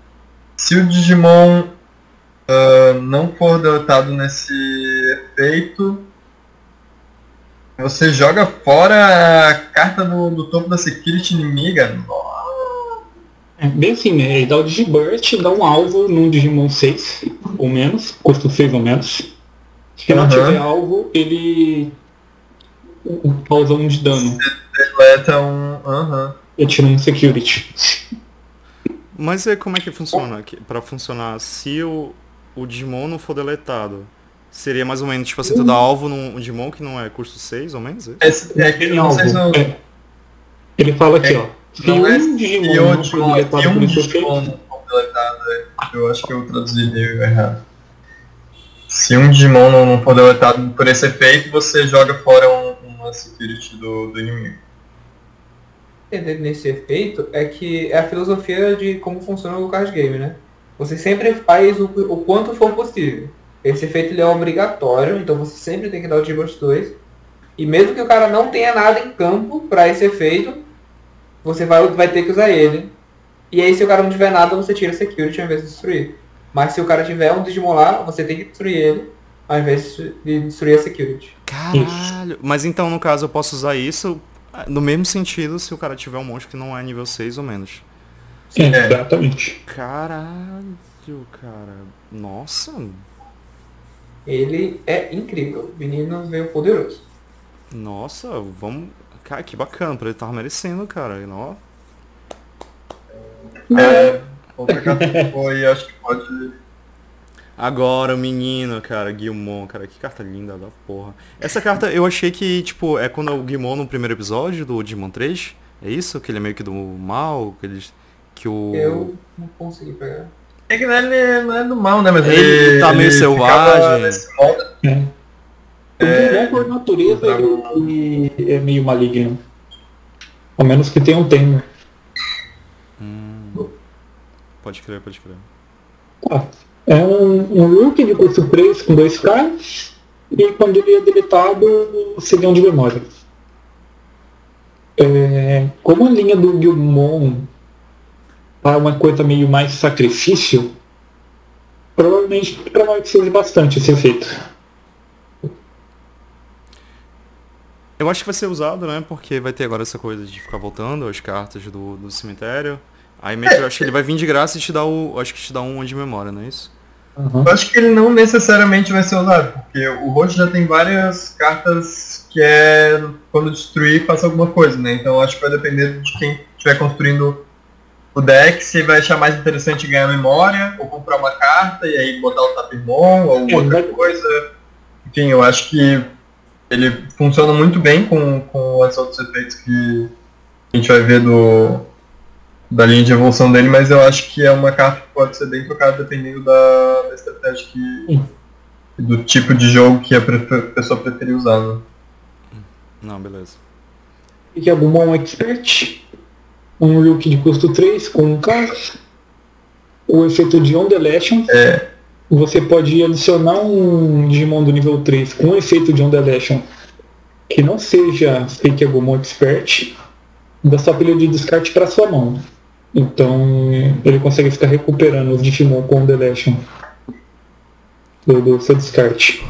Se o Digimon uh, não for deletado nesse efeito, você joga fora a carta do, do topo da security inimiga. É bem assim, né? Ele dá o Digiburst, dá um alvo num Digimon 6 ou menos, custo 6 ou menos. Se não tiver alvo, ele causa um de dano. Deleta um. Uhum. Ele tira um security. Mas é como é que funciona? Para funcionar, se o, o Digimon não for deletado, seria mais ou menos, tipo assim, tu dá alvo num Digimon que não é custo 6 ou menos? É, é, é que não sei se é. Ele fala aqui, é, ó. Se um é, Digimon não for deletado um Digimon não deletado, é, eu acho que eu traduzi meio errado. Se um Digimon não for deletado por esse efeito, você joga fora um, uma security do, do inimigo entender nesse efeito é que é a filosofia de como funciona o card game, né? Você sempre faz o, o quanto for possível. Esse efeito ele é obrigatório, então você sempre tem que dar o T-Burst 2. E mesmo que o cara não tenha nada em campo para esse efeito, você vai, vai ter que usar ele. E aí se o cara não tiver nada, você tira Security ao invés de destruir. Mas se o cara tiver um Digimon lá, você tem que destruir ele ao invés de destruir a Security. Caralho. Mas então no caso eu posso usar isso No mesmo sentido, se o cara tiver um monstro que não é nível 6 ou menos. É, exatamente. Caralho, cara. Nossa. Ele é incrível. O menino veio poderoso. Nossa, vamos. Cara, que bacana, pra ele tava merecendo, cara. Não... É, outra carta que foi, acho que pode. Agora o menino, cara, Guilmon, cara, que carta linda da porra. Essa carta eu achei que, tipo, é quando o Guilmon no primeiro episódio do Digimon 3, é isso? Que ele é meio que do mal, que ele. Que o. Eu não consegui pegar. É que ele não é do mal, né? Mas Ele ele, tá meio ele selvagem. nesse molde. É. É, O por natureza ele, é meio maligno. Ao menos que tenha um tema. Hum, pode crer, pode crer. Tá. É um, um look de curso 3 com 2K. E quando ele é deletado, seria um de memória. É, como a linha do Gilmon é uma coisa meio mais sacrifício, provavelmente provavelmente seja bastante esse efeito. Eu acho que vai ser usado, né? Porque vai ter agora essa coisa de ficar voltando as cartas do, do cemitério. Aí meio que eu acho que ele vai vir de graça e te dar o. Acho que te dá um de memória, não é isso? Uhum. Eu acho que ele não necessariamente vai ser usado, porque o roxo já tem várias cartas que é quando destruir faça alguma coisa, né? Então eu acho que vai depender de quem estiver construindo o deck, se vai achar mais interessante ganhar memória, ou comprar uma carta e aí botar o Tapirmon ou É, outra coisa. Enfim, eu acho que ele funciona muito bem com, com os outros efeitos que a gente vai ver do, da linha de evolução dele, mas eu acho que é uma carta que pode ser bem trocada dependendo da, da estratégia que, Sim. do tipo de jogo que a pessoa preferir usar. Né? Não, beleza. E é um Expert, um look de custo 3 com um carro, o efeito de Ondulation. É. Você pode adicionar um Digimon do nível 3 com um efeito de Ondulation que não seja Fake Agumon Expert, da sua pilha de descarte para sua mão. Então ele consegue ficar recuperando os Digimon com Ondulation do, do seu descarte.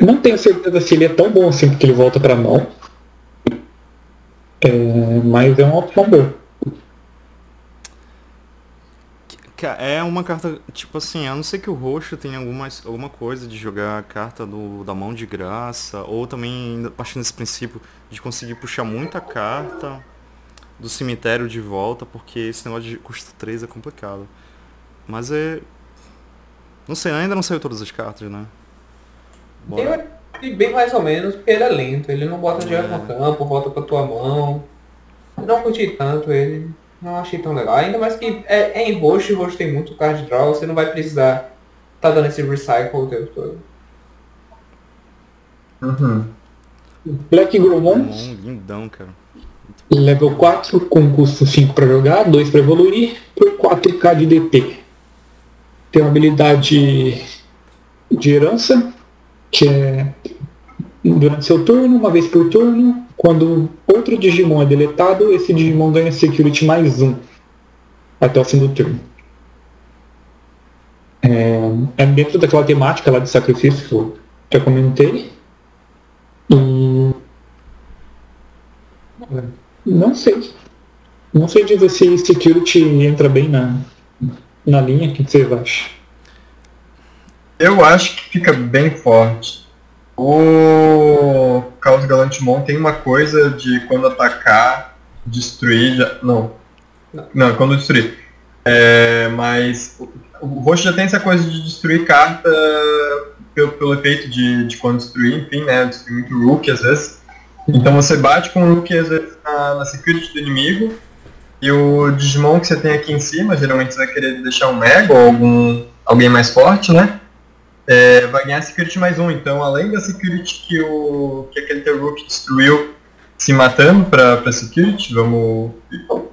Não tenho certeza se ele é tão bom assim porque ele volta pra mão. É, mas é uma opção boa. É uma carta, tipo assim, a não ser que o roxo tenha alguma, alguma coisa de jogar a carta do, da mão de graça, ou também ainda partindo desse princípio de conseguir puxar muita carta do cemitério de volta, porque esse negócio de custo 3 é complicado. Mas é. Não sei, ainda não saiu todas as cartas, né? Bora. Ele bem mais ou menos, porque ele é lento. Ele não bota direto É. no campo, volta pra tua mão. Eu não curti tanto ele. Não achei tão legal. Ainda mais que é, é em roxo e roxo tem muito card draw. Você não vai precisar tá dando esse recycle o tempo todo. Uhum. Black Gromon, lindão, cara. level 4, com custo 5 para jogar, 2 para evoluir, por 4k de DP. Tem uma habilidade de herança, que é durante seu turno, uma vez por turno, quando outro Digimon é deletado, esse Digimon ganha Security mais um até o fim do turno. É, é dentro daquela temática lá de sacrifício que eu já comentei. E não sei. Não sei dizer se security entra bem na, na linha. O que vocês acham? Eu acho que fica bem forte. O Caos Galantimon tem uma coisa de quando atacar, destruir, já... não. Não. Não, quando destruir. É, mas o- o roxo já tem essa coisa de destruir carta pelo, pelo efeito de, de quando destruir, enfim, né? Destruir muito Rook às vezes. Então você bate com o Rook às vezes na, na security do inimigo. E o Digimon que você tem aqui em cima, geralmente você vai querer deixar um Mega ou algum, alguém mais forte, né? É, vai ganhar Security mais um. Então, além da Security que, o, que aquele teu Rook destruiu se matando pra Security, vamos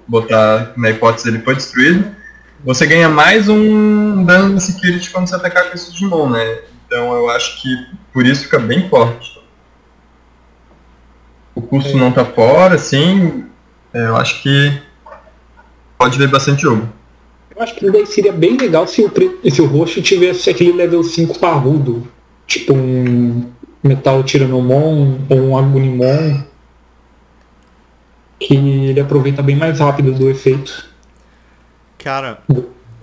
botar na hipótese ele foi destruído, você ganha mais um dano de Security quando você atacar com esse Digimon, né? Então eu acho que por isso fica bem forte. O custo não tá fora, assim, é, eu acho que pode ver bastante jogo. Eu acho que daí seria bem legal se o, se o roxo tivesse aquele level 5 parrudo. Tipo um, Metal Tiranomon ou um Agunimon, que ele aproveita bem mais rápido do efeito. Cara,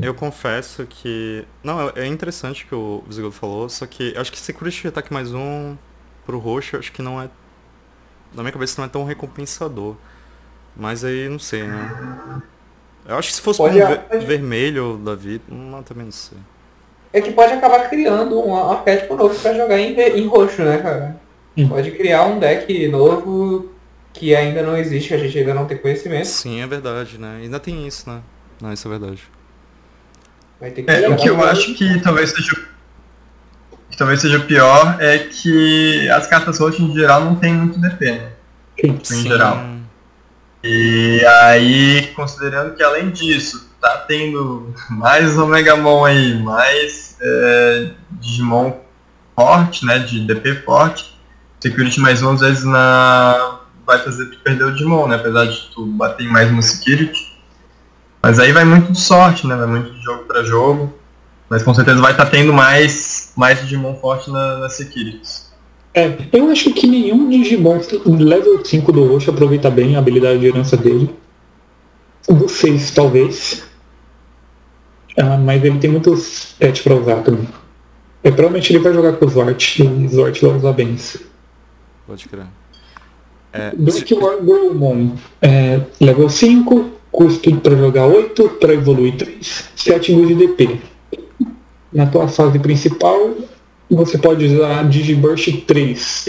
eu confesso que. Não, é interessante o que o Visigodo falou, só que acho que Security Ataque mais um pro roxo, acho que não é. Na minha cabeça não é tão recompensador. Mas aí não sei, né? Eu acho que se fosse Pode- um pode- vermelho da vida, não, também não sei. É que pode acabar criando um arquétipo novo pra jogar em, em roxo, né, cara? Hum. Pode criar um deck novo que ainda não existe, que a gente ainda não tem conhecimento. Sim, é verdade, né? Ainda tem isso, né? Não, isso é verdade. Vai ter que É, o que eu acho que talvez seja o- que talvez seja pior é que as cartas roxas em geral não tem muito DP, né? Sim. Em geral. E aí, considerando que além disso, tá tendo mais Omegamon aí, mais é, Digimon forte, né? De DP forte, Security mais um às vezes na. vai fazer tu perder o Digimon, né? Apesar de tu bater mais no Security. Mas aí vai muito de sorte, né? Vai muito de jogo pra jogo. Mas com certeza vai estar tendo mais, mais Digimon forte na, na Securities. É, eu acho que nenhum Digimon level 5 do roxo aproveita bem a habilidade de herança dele. Do 6 talvez. Ah, mas ele tem muitos pets pra usar também. É, provavelmente ele vai jogar com o Zort e Zort vai usar bem isso. Pode crer. É, War Growmon, é, level 5, custo para jogar 8, para evoluir 3, 7 mil de DP. Na tua fase principal, você pode usar Digiburst 3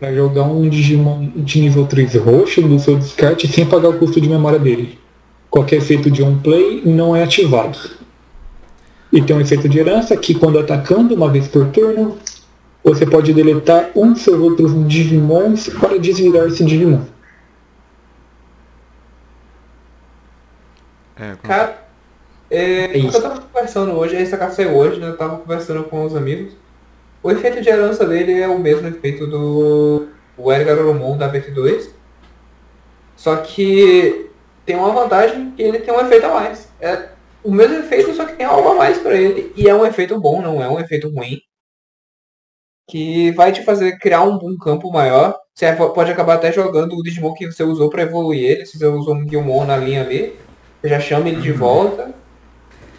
para jogar um Digimon de nível 3 roxo do seu descarte sem pagar o custo de memória dele. Qualquer efeito de on-play não é ativado. E tem um efeito de herança que quando atacando uma vez por turno, você pode deletar um dos seus outros Digimons para desvirar esse Digimon. é, com- Cara, é, É eu tava conversando hoje, essa carta saiu hoje, né? Eu tava conversando com os amigos. O efeito de herança dele é o mesmo efeito do o Edgar Oromon da BF2. Só que tem uma vantagem que ele tem um efeito a mais. É o mesmo efeito, só que tem algo a mais pra ele. E é um efeito bom, não é um efeito ruim. Que vai te fazer criar um, um campo maior. Você pode acabar até jogando o Digimon que você usou pra evoluir ele. Se você usou um Guilmon na linha ali, você já chama ele de volta.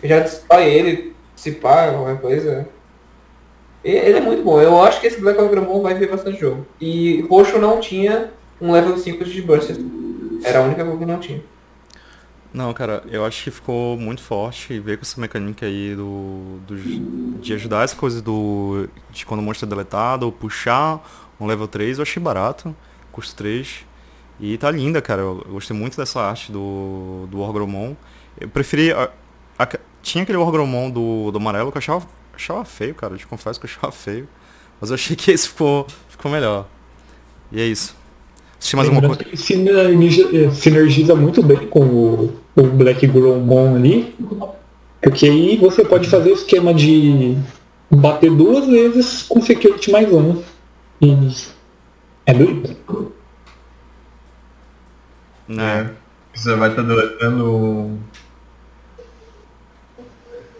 Já destrói ele, se pá, qualquer coisa. E- Ele é muito bom. Eu acho que esse Black Ogramon vai ver bastante jogo. E roxo não tinha um level 5 de Burst. Era a única coisa que não tinha. Não, cara, eu acho que ficou muito forte e veio com essa mecânica aí do, do- de ajudar essa coisa do de quando o monstro é deletado, puxar um level 3, eu achei barato, custo 3. E tá linda, cara. Eu gostei muito dessa arte do, do Orgromon. Eu preferi. A- a- tinha aquele Orgromon do, do amarelo que eu achava, achava feio, cara. Eu te confesso que eu achava feio. Mas eu achei que esse ficou, ficou melhor. E é isso. Você mais alguma coisa? que ele sinergiza, sinergiza muito bem com o, o Black Growmon ali, porque aí você pode fazer o esquema de bater duas vezes com Security mais um. E é doido. Né? Você vai estar deletando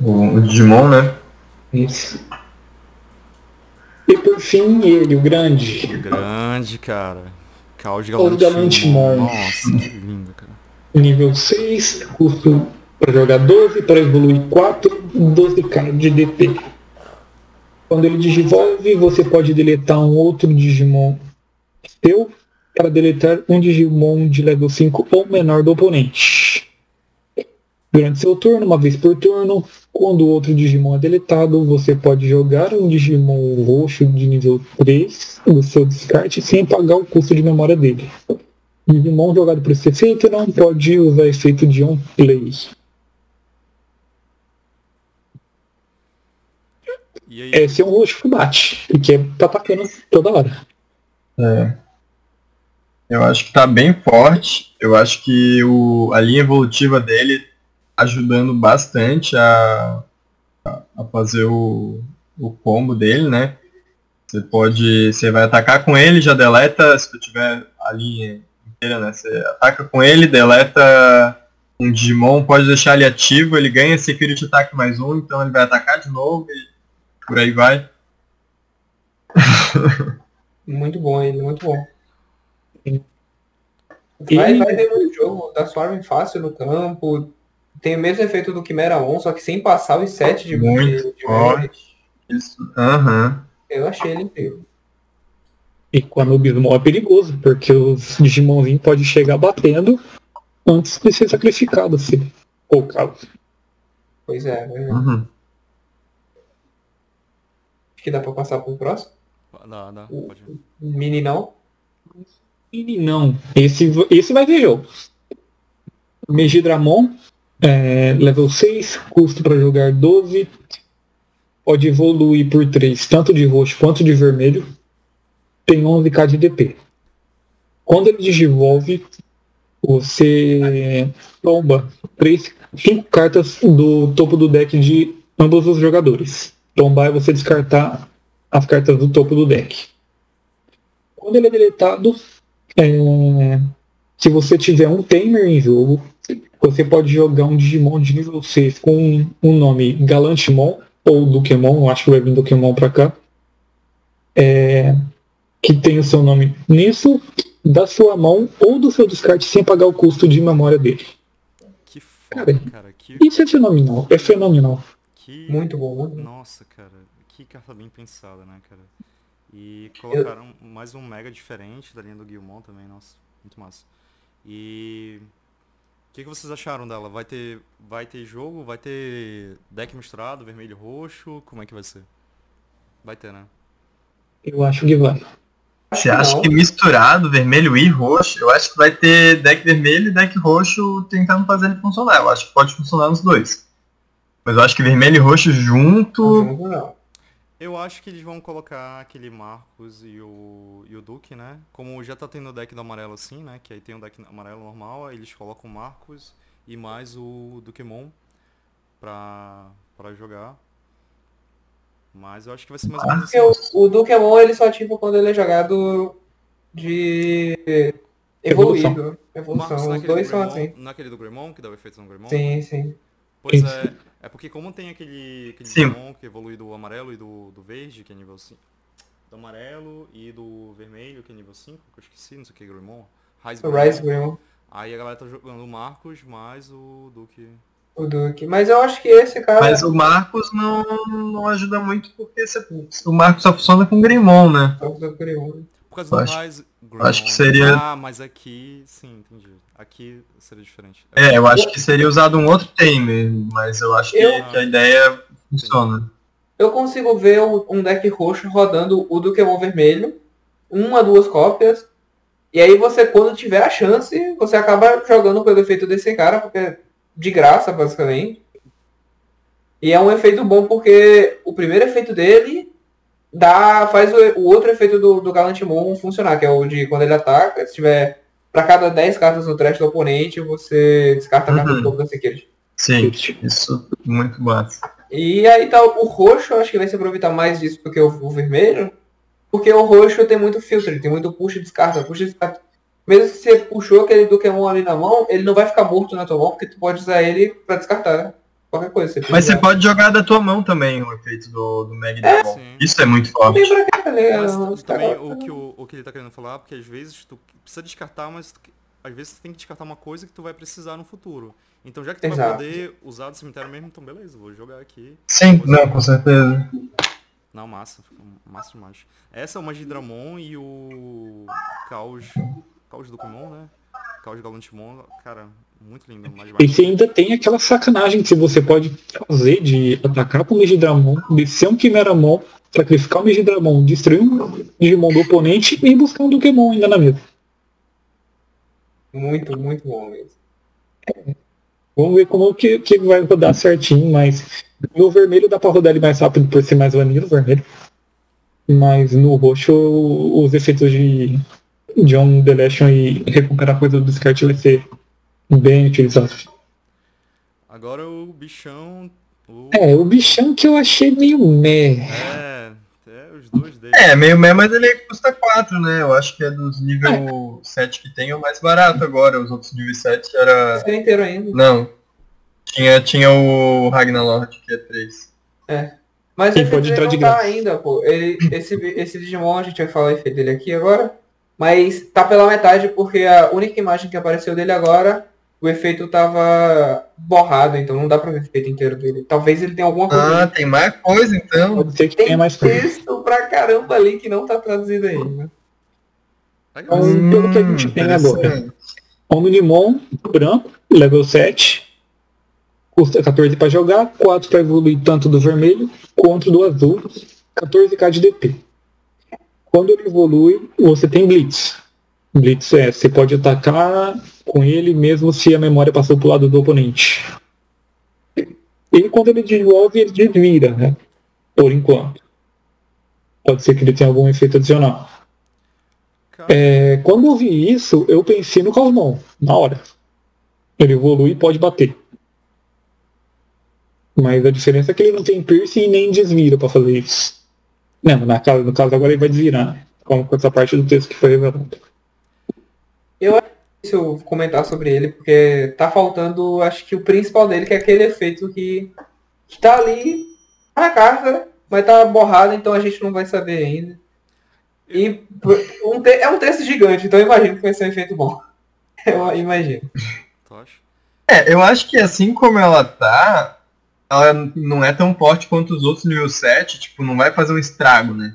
o, o, o Digimon, né? Isso. E por fim ele, o grande. Grande, cara. Caos de Galantimon. Nossa, que lindo, cara. Nível 6, custo para jogar 12, para evoluir 4, 12k de DP. Quando ele digivolve, você pode deletar um outro Digimon seu para deletar um Digimon de level 5 ou menor do oponente. Durante seu turno, uma vez por turno, quando o outro Digimon é deletado, você pode jogar um Digimon roxo de nível 3 do seu descarte sem pagar o custo de memória dele. Digimon jogado por esse efeito não pode usar efeito de on play. E aí, Esse é um roxo que bate, porque tá atacando toda hora. É. Eu acho que tá bem forte. Eu acho que o, a linha evolutiva dele ajudando bastante a, a, fazer o, o combo dele, né? Você pode. Você vai atacar com ele, já deleta, se tu tiver a linha inteira, né? Você ataca com ele, deleta um Digimon, pode deixar ele ativo, ele ganha Security Attack mais um, então ele vai atacar de novo e por aí vai. muito bom ele, muito bom. Vai, E- vai ter muito jogo, dá Swarm fácil no campo. Tem o mesmo efeito do Quimera 1, só que sem passar os 7 de, Muito de, de forte. melee. Isso. Aham. Eu achei ele incrível. E com a Nubismol é perigoso, porque os Digimonzinhos podem chegar batendo antes de ser sacrificado, se for o caso. Pois é, pois é. Uhum. acho que dá pra passar pro próximo. Dá, dá, O- pode ir. Mini não. E não, esse, esse vai ter jogo. Megidramon, é, level 6, custo para jogar 12. Pode evoluir por 3, tanto de roxo quanto de vermelho. Tem 11k de DP. Quando ele digivolve, você tomba 3, 5 cartas do topo do deck de ambos os jogadores. Tombar é você descartar as cartas do topo do deck. Quando ele é deletado, é, se você tiver um Tamer em jogo, você pode jogar um Digimon de nível 6 com um nome Galantimon ou Dukemon, eu acho que vai vir Dukemon pra cá, é, que tem o seu nome nisso, da sua mão ou do seu descarte sem pagar o custo de memória dele. Que foda, Cara, cara. Que, Isso é fenomenal, é fenomenal. que... Muito bom, muito bom. Nossa, cara. Que carta bem pensada, né, cara? E colocaram mais um mega diferente da linha do Guilmon também, nossa. Muito massa. E... O que, que vocês acharam dela? Vai ter, vai ter jogo? Vai ter deck misturado, vermelho e roxo? Como é que vai ser? Vai ter, né? Eu acho que vai. Você Acho acha não. que misturado, vermelho e roxo, eu acho que vai ter deck vermelho e deck roxo tentando fazer ele funcionar. Eu acho que pode funcionar nos dois. Mas eu acho que vermelho e roxo junto. Não, não. Eu acho que eles vão colocar aquele Marcos e o, e o Duque, né? Como já tá tendo o deck do amarelo assim, né? Que aí tem o deck amarelo normal, aí eles colocam o Marcos e mais o Dukemon pra, pra jogar. Mas eu acho que vai ser mais ou menos assim. Porque o, o Dukemon ele só tipo quando ele é jogado de evoluído. Evolução. Marcos Os dois do são assim. naquele do Greymon, que dá o efeito no Greymon. Sim, sim. Pois é, é porque como tem aquele, aquele Sim. Greymon que evolui do amarelo e do, do verde, que é nível 5. Do amarelo e do vermelho, que é nível 5, que eu esqueci, não sei o que, Greymon. Rise Greymon, Aí a galera tá jogando o Marcos mais o Duque. o Duke. Mas eu acho que esse cara. Mas o Marcos não, não ajuda muito porque você- o Marcos só funciona com Greymon, né? é o do Greymon. Causa do Acho- Rise acho que seria- Ah, mas aqui, sim, entendi. Aqui seria diferente. É, eu acho que seria usado um outro Tamer, mas eu acho que, Eu- que a ideia funciona. Eu consigo ver um deck roxo rodando o Dukemon vermelho, uma, duas cópias, e aí você, quando tiver a chance, você acaba jogando pelo efeito desse cara, porque é de graça, basicamente. E é um efeito bom porque o primeiro efeito dele dá, faz o, o outro efeito do, do Galantimon funcionar, que é o de quando ele ataca, se tiver para cada 10 cartas no trash do oponente, você descarta a carta Uhum. do topo da security. Sim, isso muito massa. E aí tá o roxo, acho que vai se aproveitar mais disso do que o, o vermelho. Porque o roxo tem muito filtro, ele tem muito push e descarta, push e descarta. Mesmo se você puxou aquele Pokémon ali na mão, ele não vai ficar morto na tua mão, porque tu pode usar ele pra descartar qualquer coisa. Você Mas você pode pode jogar da tua mão também o efeito do, do Mag. Sim. Isso é muito forte. Tá? Mas também caras- o que, o, o que ele tá querendo falar, porque às vezes tu precisa descartar, mas tu- às vezes tu tem que descartar uma coisa que tu vai precisar no futuro. Então já que tu vai Exato. poder usar do cemitério mesmo, então beleza, vou jogar aqui. Sim, não, com certeza. Não, massa, massa demais. Essa é o Magidramon e o Caos. Caos do Kumon, né? Caos Galantimon, cara, muito lindo. Mais E você ainda tem aquela sacanagem que você pode fazer de atacar com o Megidramon, descer um Quimeramon, sacrificar o Megidramon, destruir um Digimon do oponente e buscar um Dukemon ainda na mesa. Muito, muito bom mesmo. Vamos ver como que, que vai rodar certinho, mas no vermelho dá pra rodar ele mais rápido por ser mais vanilla, o vermelho. Mas no roxo os efeitos de John Deletion e recuperar coisa do descarte vai ser bem utilizados. Agora o bichão. O... É, o bichão que eu achei meio meh. É, é os dois dele. É, meio mesmo, mas ele custa 4, né? Eu acho que é dos nível 7 que tem é o mais barato agora. Os outros nível 7 era. É inteiro ainda. Não. Tinha, tinha o Ragnarlord, que é 3. Mas Quem esse pode entrar não de tá ainda, pô. Ele, esse, esse Digimon, a gente vai falar o efeito dele aqui agora. Mas tá pela metade porque a única imagem que apareceu dele agora, o efeito tava borrado, então não dá pra ver o efeito inteiro dele. Talvez ele tenha alguma coisa. Ah, tem mais coisa então. Pode ser que Tem tenha mais coisa. texto pra caramba ali que não tá traduzido ainda. Legal. Então, pelo que a gente tem agora. Omnimon branco, level 7. Custa 14 para jogar, 4 para evoluir tanto do vermelho quanto do azul. 14k de DP. Quando ele evolui, você tem Blitz. Blitz é, você pode atacar com ele mesmo se a memória passou pro lado do oponente. E quando ele desenvolve, ele desvira, né? Por enquanto. Pode ser que ele tenha algum efeito adicional. É, quando eu vi isso, eu pensei no Cosmon, na hora. Ele evolui e pode bater. Mas a diferença é que ele não tem piercing e nem desvira pra fazer isso. Não, na caso, no caso agora ele vai desvirar, né? Com com essa parte do texto que foi revelado. Se eu comentar sobre ele, porque tá faltando, acho que o principal dele, que é aquele efeito que, que tá ali na carta, mas tá borrado, então a gente não vai saber ainda. E um te- é um texto gigante, então eu imagino que vai ser um efeito bom. Eu imagino. É, eu acho que assim como ela tá, ela não é tão forte quanto os outros nível 7, tipo, não vai fazer um estrago, né?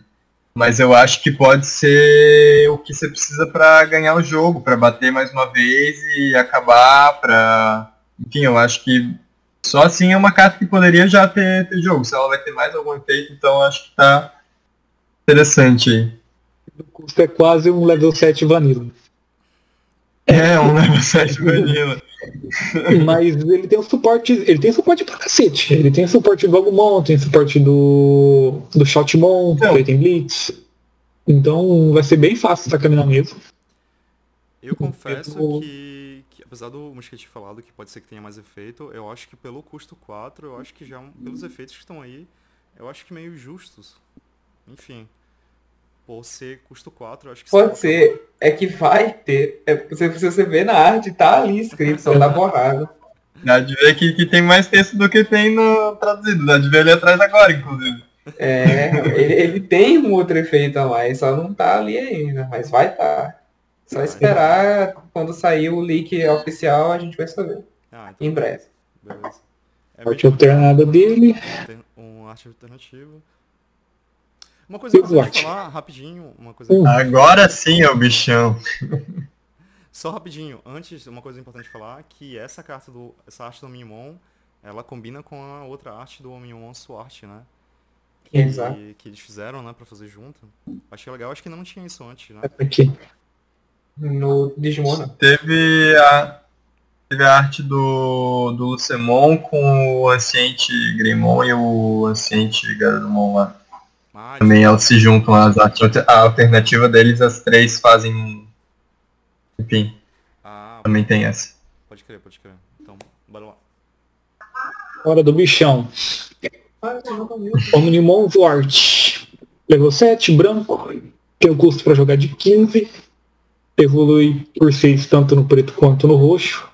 Mas eu acho que pode ser o que você precisa pra ganhar o jogo, pra bater mais uma vez e acabar, pra. Enfim, eu acho que só assim é uma carta que poderia já ter, ter jogo. Se ela vai ter mais algum efeito, então eu acho que tá interessante aí. O custo é quase um level 7 vanilla. É, um level 7 vanilla. Mas ele tem o suporte. Ele tem suporte pra cacete. Ele tem suporte do Agumon, tem suporte do. do Shoutmon, Então. ele tem Blitz. Então vai ser bem fácil ele na mesa. Eu confesso Eu- que, que, apesar do Mosquete falado que pode ser que tenha mais efeito, eu acho que pelo custo 4, eu acho que já, pelos efeitos que estão aí, eu acho que meio justos. Enfim. Por ser custo 4, eu acho que Pode se- ser, é que vai ter. É se você vê na arte, tá ali escrito, só tá borrado. Dá de ver que, que tem mais texto do que tem no traduzido. Dá de ver ali atrás agora, inclusive. É, ele, ele tem um outro efeito a mais, só não tá ali ainda, mas vai estar. Só Vai. esperar quando sair o leak oficial, a gente vai saber. Ah, então, Em breve. beleza. É Arte alternada dele. um arte alternativa. Uma coisa que eu falar rapidinho, uma coisa. Agora sim é o bichão. Só rapidinho, antes, uma coisa importante falar, que essa carta do. essa arte do Minimon, ela combina com a outra arte do Minimon Swart, né? Que, Exato. que eles fizeram, né, pra fazer junto. Achei legal, acho que não tinha isso antes, né? Aqui. No Digimon, não. Teve a, teve a arte do, do Lucemon com o Anciente Greymon e o Anciente Garurumon lá. Mas, Também elas se juntam, as a alternativa deles, as três fazem. um- Enfim, ah, também tem essa. pode crer, pode crer. Então, bora lá. Hora do bichão. Omnimon Zwart. Level 7, branco. Tem o custo para jogar de 15. Evolui por 6 tanto no preto quanto no roxo.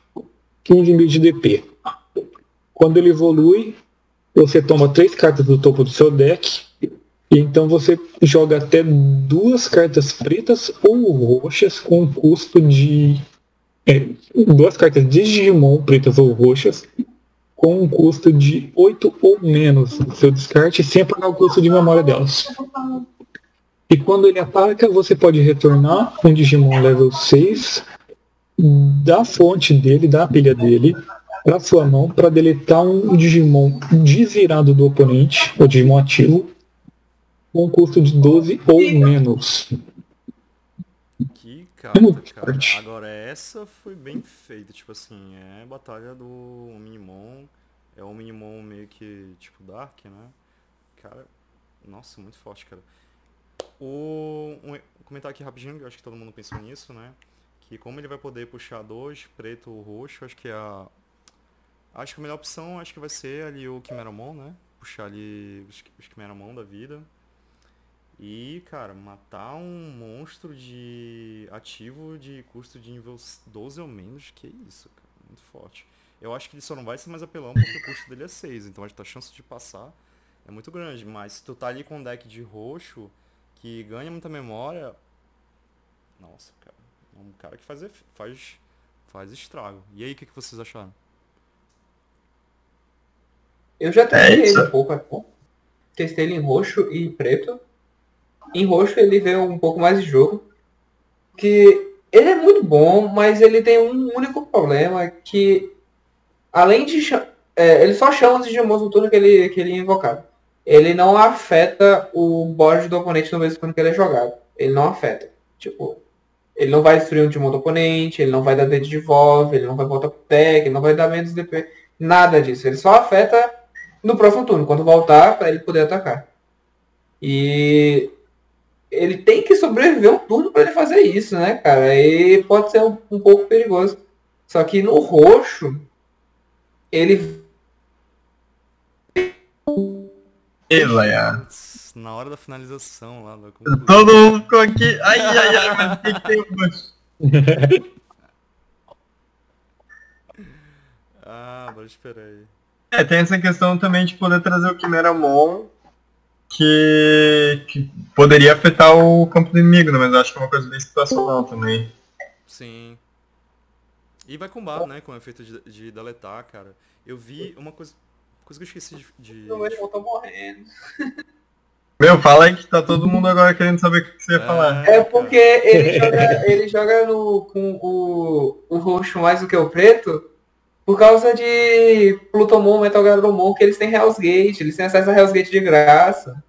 15 mil de DP. Quando ele evolui, você toma 3 cartas do topo do seu deck. E então você joga até duas cartas pretas ou roxas com custo de. é, duas cartas de Digimon pretas ou roxas com um custo de 8 ou menos no seu descarte, sem pagar o custo de memória delas. E quando ele ataca, você pode retornar um Digimon level 6 da fonte dele, da pilha dele, para sua mão, para deletar um Digimon desvirado do oponente, o Digimon ativo, com um custo de 12 ou menos. Que carta, cara. Agora, essa foi bem feita, tipo assim, é batalha do Minimon, é o Minimon meio que, tipo, Dark, né? Cara, nossa, muito forte, cara. O, um, comentário aqui rapidinho, eu acho que todo mundo pensou nisso, né? Que como ele vai poder puxar dois, preto ou roxo, acho que é a... Acho que a melhor opção, acho que vai ser ali o Chimeramon, né? Puxar ali os, os Chimeramon da vida. E, cara, matar um monstro de ativo de custo de nível 12 ou menos, que isso, cara, muito forte. Eu acho que ele só não vai ser mais apelão porque o custo dele é 6, então a chance de passar é muito grande. Mas se tu tá ali com um deck de roxo que ganha muita memória. Nossa, cara. É um cara que faz, faz, faz estrago. E aí, o que, que vocês acharam? Eu já testei isso. ele um pouco aqui. Testei ele em roxo e preto. Em roxo ele veio um pouco mais de jogo. Que ele é muito bom, mas ele tem um único problema que além de é, ele só chama os Digimons no turno que ele, que ele é invocado. Ele não afeta o board do oponente no mesmo turno que ele é jogado. Ele não afeta. Tipo, ele não vai destruir um Digimon do oponente, ele não vai dar dedo de volta, ele não vai voltar pro deck, ele não vai dar menos DP. Nada disso. Ele só afeta no próximo turno, quando voltar para ele poder atacar. E ele tem que sobreviver um turno para ele fazer isso, né, cara? E pode ser um, um pouco perigoso. Só que no roxo, ele E. Putz, Na hora da finalização lá da Todo mundo ficou aqui. Ai, ai, ai, mas o que, que tem o Bush? Ah, agora espera aí. É, tem essa questão também de poder trazer o Quimera Mon que, que poderia afetar o campo do inimigo, né? Mas eu acho que é uma coisa bem situacional também. Sim. E vai combar, né, com o efeito de, de deletar, cara. Eu vi uma coisa, coisa que eu esqueci de... de- não ele voltou morrendo. Meu, fala aí que tá todo mundo agora querendo saber o que que você ia falar. É porque ele joga, ele joga no, com o, o roxo mais do que o preto por causa de Plutomon, Metal Garomon, que eles têm Hell's Gate, eles têm acesso a Hell's Gate de graça.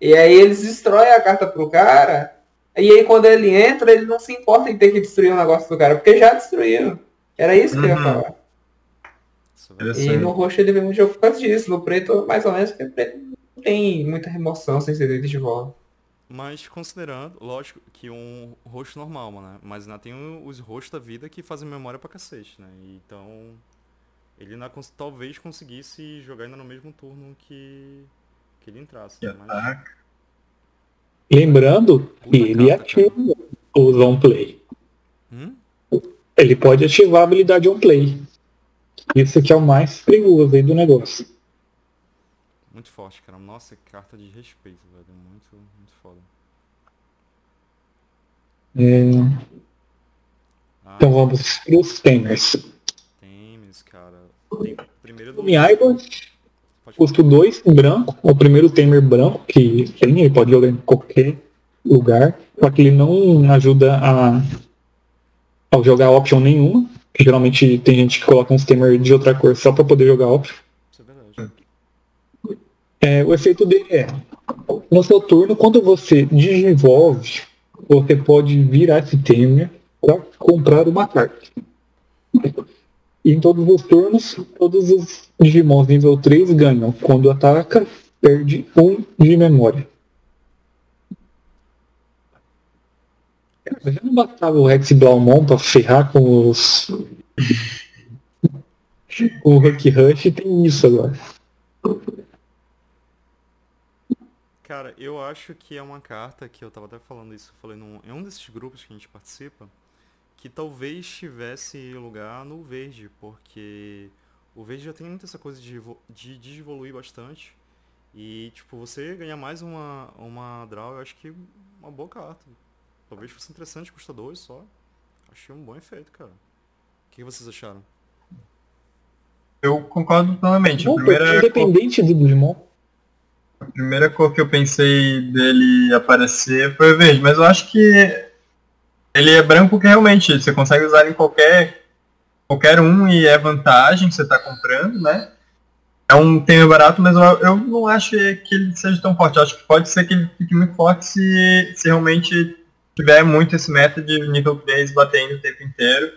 E aí eles destroem a carta pro cara, e aí quando ele entra, ele não se importa em ter que destruir o negócio do cara, porque já destruíram. Era isso que eu ia Uhum. falar. É. E no roxo ele vem muito jogo por causa disso, no preto mais ou menos, porque o preto não tem muita remoção sem ser de volta. Mas considerando, lógico, que um rosto normal, né? Mas ainda tem os rostos da vida que fazem memória pra cacete, né? Então, ele ainda cons- talvez conseguisse jogar ainda no mesmo turno que, que ele entrasse. Que Né? Mas. Lembrando que Puta ele carta, ativa o on play. Hum? Ele pode ativar a habilidade on play. Isso que é o mais perigoso aí do negócio. Muito forte, cara. Nossa, carta de respeito, velho. Muito, muito foda. É, Ah, então vamos para os temers. Cara. Tem primeiro do... Falar. custo 2, branco. É o primeiro temer branco que tem, ele pode jogar em qualquer lugar. Só que ele não ajuda a, a jogar option nenhuma. Geralmente tem gente que coloca uns temer de outra cor só para poder jogar option. É o efeito dele é, no seu turno, quando você desenvolve, você pode virar esse temer para comprar uma carta. E em todos os turnos, todos os Digimons nível 3 ganham. Quando ataca, perde um de memória. Já não bastava o Rex Blaumon pra ferrar com os. o Huck Rush, tem isso agora. Cara, eu acho que é uma carta que eu tava até falando isso, eu falei num, em um desses grupos que a gente participa, que talvez tivesse lugar no verde, porque o verde já tem muita essa coisa de, de desevoluir bastante. E, tipo, você ganhar mais uma, uma draw, eu acho que é uma boa carta. Talvez fosse interessante, custa dois só. Achei um bom efeito, cara. O que vocês acharam? Eu concordo plenamente. A Bom, primeira, cor, independente do Digimon. A primeira cor que eu pensei dele aparecer foi o verde, mas eu acho que ele é branco porque realmente você consegue usar em qualquer, qualquer um e é vantagem que você está comprando, né? É um tema barato, mas eu, eu não acho que ele seja tão forte. Eu acho que pode ser que ele fique muito forte se, se realmente tiver muito esse método de nível 3 batendo o tempo inteiro.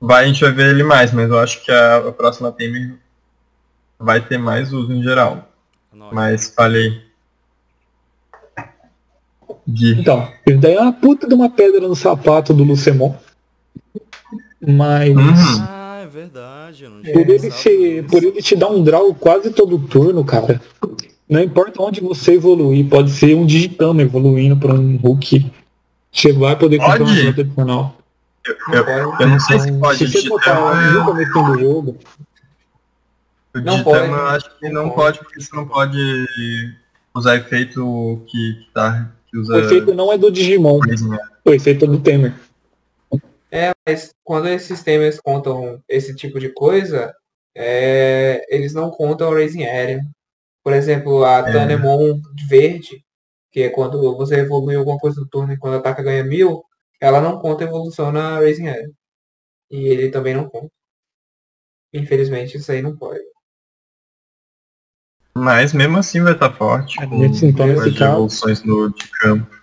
Vai, a gente vai ver ele mais, mas eu acho que a, a próxima Temer vai ter mais uso em geral. Mas falei. Gui. Então, isso daí é uma puta de uma pedra no sapato do Lucemon. Mas Uhum. Ah, é verdade. Eu não por ele, ser, por ele te dar um draw quase todo turno, cara. Não importa onde você evoluir, pode ser um Digitama evoluindo para um Hulk. Você vai poder comprar Pode? uma carta adicional. Eu, eu- eu não sei se pode. Se você botar é- no começo do jogo, O Não Digitama pode. eu acho que não pode, porque você não pode usar efeito que, que tá. Que usa O efeito não é do Digimon, o efeito é do Temer. É, mas quando esses temas contam esse tipo de coisa, é, eles não contam o Raising Area. Por exemplo, a É. Tanemon verde, que é quando você evolui alguma coisa no turno e quando ataca ganha mil, ela não conta a evolução na Raising Area. E ele também não conta. Infelizmente, isso aí não pode. Mas mesmo assim vai estar forte. Com nesse então, com nesse as caso- evoluções no de campo.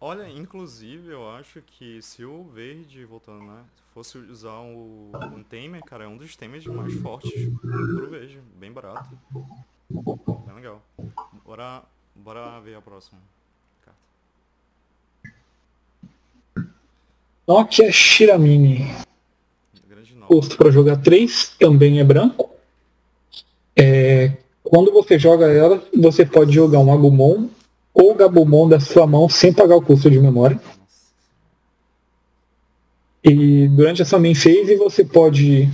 Olha, inclusive, eu acho que se o verde, voltando, né, fosse usar o, um tamer, cara, é um dos tamers mais fortes pro verde. Bem barato. Bem legal. Bora, bora ver a próxima carta. Nokia Shiramini. Custo para jogar 3, também é branco. É, quando você joga ela, você pode jogar um Agumon ou Gabumon da sua mão sem pagar o custo de memória. E durante essa main phase você pode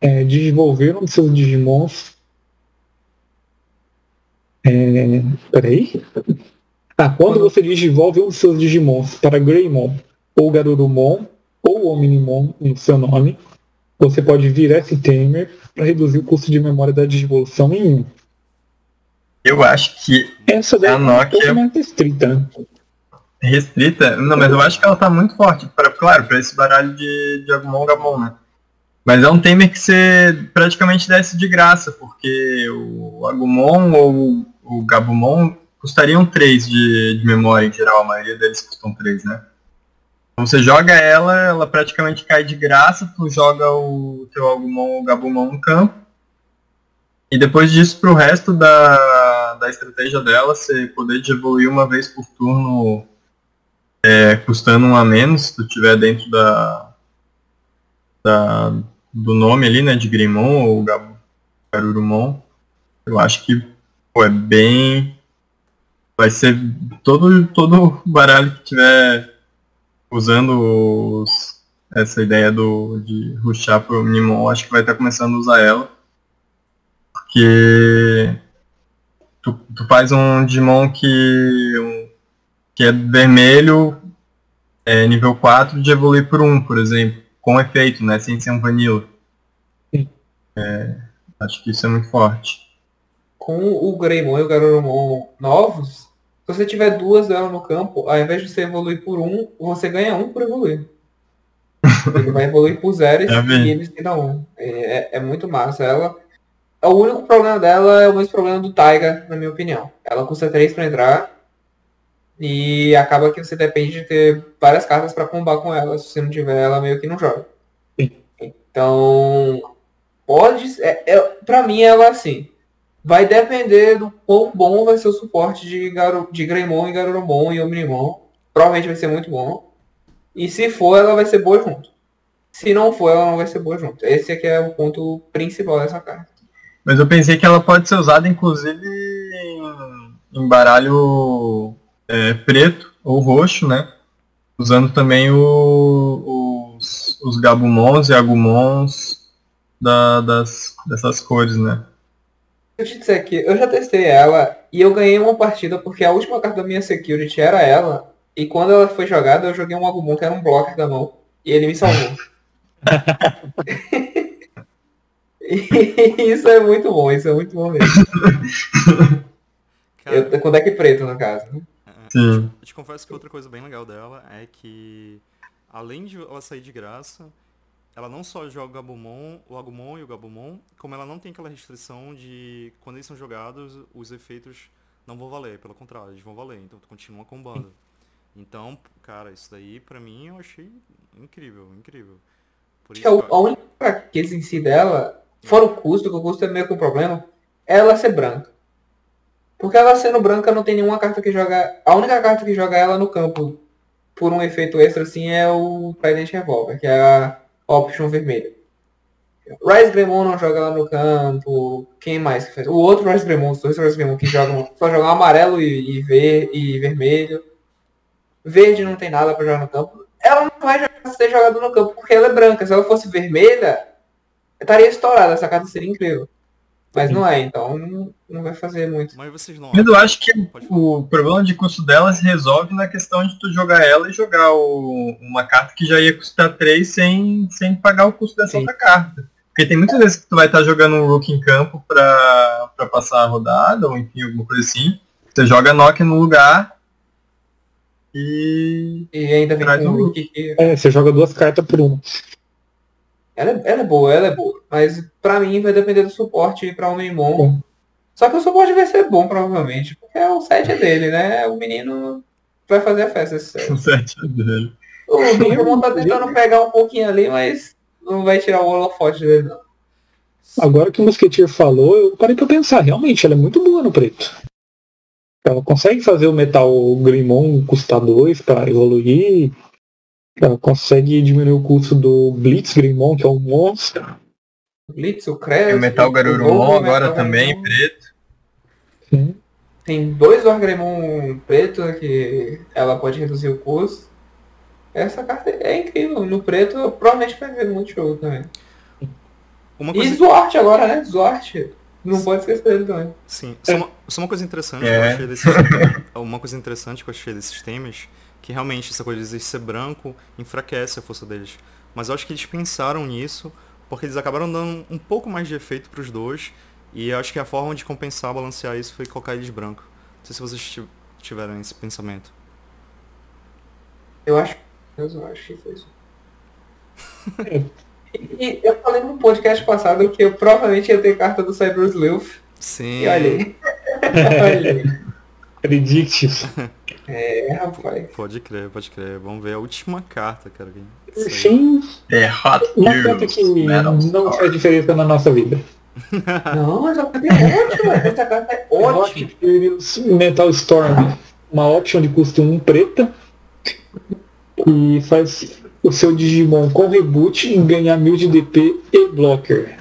é, desenvolver um dos seus Digimons. É, peraí. Ah, quando você desenvolve um dos seus Digimons para Greymon ou Garurumon ou Omnimon em seu nome, você pode virar esse Tamer para reduzir o custo de memória da desenvolção em 1. Eu acho que Essa daí A é um Nokia- pouco mais restrita, né? restrita. Não, mas eu acho que ela tá muito forte. Pra, claro, pra esse baralho de, de Agumon Gabon, né? Mas é um Tamer que você praticamente desce de graça, porque o Agumon ou o Gabumon custariam 3 de, de memória em geral, a maioria deles custam 3, né? Então você joga ela, ela praticamente cai de graça, tu joga o teu Agumon ou Gabumon no campo. E depois disso, pro resto da, da estratégia dela, você poder de evoluir uma vez por turno é, custando um a menos, se tu tiver dentro da, da do nome ali, né, de Grimon ou Garurumon, eu acho que pô, é bem. Vai ser todo, todo baralho que tiver usando os- essa ideia do, de rushar pro Minimon, acho que vai estar começando a usar ela. Porque tu, tu faz um Digimon que, um- que é vermelho, é, nível 4, de evoluir por 1, por exemplo, com efeito, né? Sem ser um vanilla. Sim. É, acho que isso é muito forte. Com o Greymon e o Garurumon novos, se você tiver duas delas no campo, ao invés de você evoluir por um, você ganha um por evoluir. Ele vai evoluir por zero É e eles te dão um. É, é muito massa. Ela. O único problema dela é o mesmo problema do Taiga, na minha opinião. Ela custa 3 pra entrar. E acaba que você depende de ter várias cartas pra combar com ela. Se você não tiver, ela meio que não joga. Então. Pode. É, é, pra mim, ela assim. Vai depender do quão bom vai ser o suporte de, Garu, de Greymon e Garurumon e Omnimon. Provavelmente vai ser muito bom. E se for, ela vai ser boa junto. Se não for, ela não vai ser boa junto. Esse aqui é o ponto principal dessa carta. Mas eu pensei que ela pode ser usada, inclusive, em, em baralho é, preto ou roxo, né? Usando também o- os, os Gabumons e Agumons da- das, dessas cores, né? Eu te disser que eu já testei ela e eu ganhei uma partida porque a última carta da minha security era ela. E quando ela foi jogada, eu joguei um Agumon que era um blocker da mão. E ele me salvou. E isso é muito bom, isso é muito bom mesmo. Cara, Eu, com deck preto, no caso. né? é, Sim. Eu te confesso que outra coisa bem legal dela é que, além de ela sair de graça, ela não só joga o Gabumon, o Agumon e o Gabumon, como ela não tem aquela restrição de quando eles são jogados, os efeitos não vão valer, pelo contrário, eles vão valer, então tu continua combando. Então, cara, isso daí pra mim eu achei incrível, incrível. Por que a, eu- a única fraqueza em si dela, fora o custo, que o custo é meio que um problema, é ela ser branca. Porque ela sendo branca não tem nenhuma carta que joga. A única carta que joga ela no campo por um efeito extra assim é o Trident Revolver, que é a option vermelha. Rise Greymon não joga lá no campo. Quem mais que faz? O outro Rise Greymon, os dois Rise Greymon que jogam. Só jogam amarelo e, e, ver, e vermelho. Verde não tem nada pra jogar no campo. Ela não vai ser jogada no campo porque ela é branca. Se ela fosse vermelha, estaria estourado, essa carta seria incrível. Mas não é, então não, não vai fazer muito. Mas vocês não Mas eu acho que o problema de custo dela se resolve na questão de tu jogar ela e jogar o- uma carta que já ia custar 3 sem, sem pagar o custo dessa Sim. outra carta. Porque tem muitas vezes que tu vai estar jogando um Rook em campo pra, pra passar a rodada, ou enfim, alguma coisa assim. Você joga Nokia no lugar e. E ainda vem Traz um o Rook que É, você joga duas cartas por uma. Ela, é- ela é boa, ela é boa. Mas pra mim vai depender do suporte pra Omnimon. Bom. Só que o suporte vai ser bom, provavelmente. Porque é o set dele, né? O menino vai fazer a festa esse set. O set dele. O Omnimon tá tentando pegar um pouquinho ali, mas não vai tirar o holofote dele, não. Agora que o Mosqueteer falou, eu parei pra pensar, realmente, ela é muito boa no preto. Ela consegue fazer o metal Greymon custar 2 pra evoluir. Ela consegue diminuir o custo do Blitz Greymon, que é um monstro. Blitz, o Crespo. Tem o Metal Garurumon agora Metal também, Garurumon. preto. Sim. Tem dois Wargreymon preto que ela pode reduzir o custo. Essa carta é incrível. No preto, provavelmente vai ver muito jogo também. Uma E coisa, Zwart agora, né? Zwart. Não pode esquecer dele também. sim, só uma, só uma coisa interessante que eu É. achei desses, uma coisa interessante que eu achei desses temas, que realmente essa coisa de ser branco enfraquece a força deles. Mas eu acho que eles pensaram nisso porque eles acabaram dando um pouco mais de efeito pros dois e eu acho que a forma de compensar, balancear isso foi colocar eles branco. Não sei se vocês ti- tiveram esse pensamento. Eu acho. Eu acho que foi isso. E eu falei no podcast passado que eu provavelmente ia ter carta do Cyber Sleuth. Sim. E olha aí. olha aí. Predict isso. É, rapaz. Pode crer, pode crer. Vamos ver a última carta, cara. Sim, É Hot uma carta que Metal não faz diferença na nossa vida. Não, essa carta é ótima. Essa carta é ótima. Heroes Metal Storm, uma option de custo 1 preta, que faz o seu Digimon com reboot e ganhar 1000 de DP e blocker.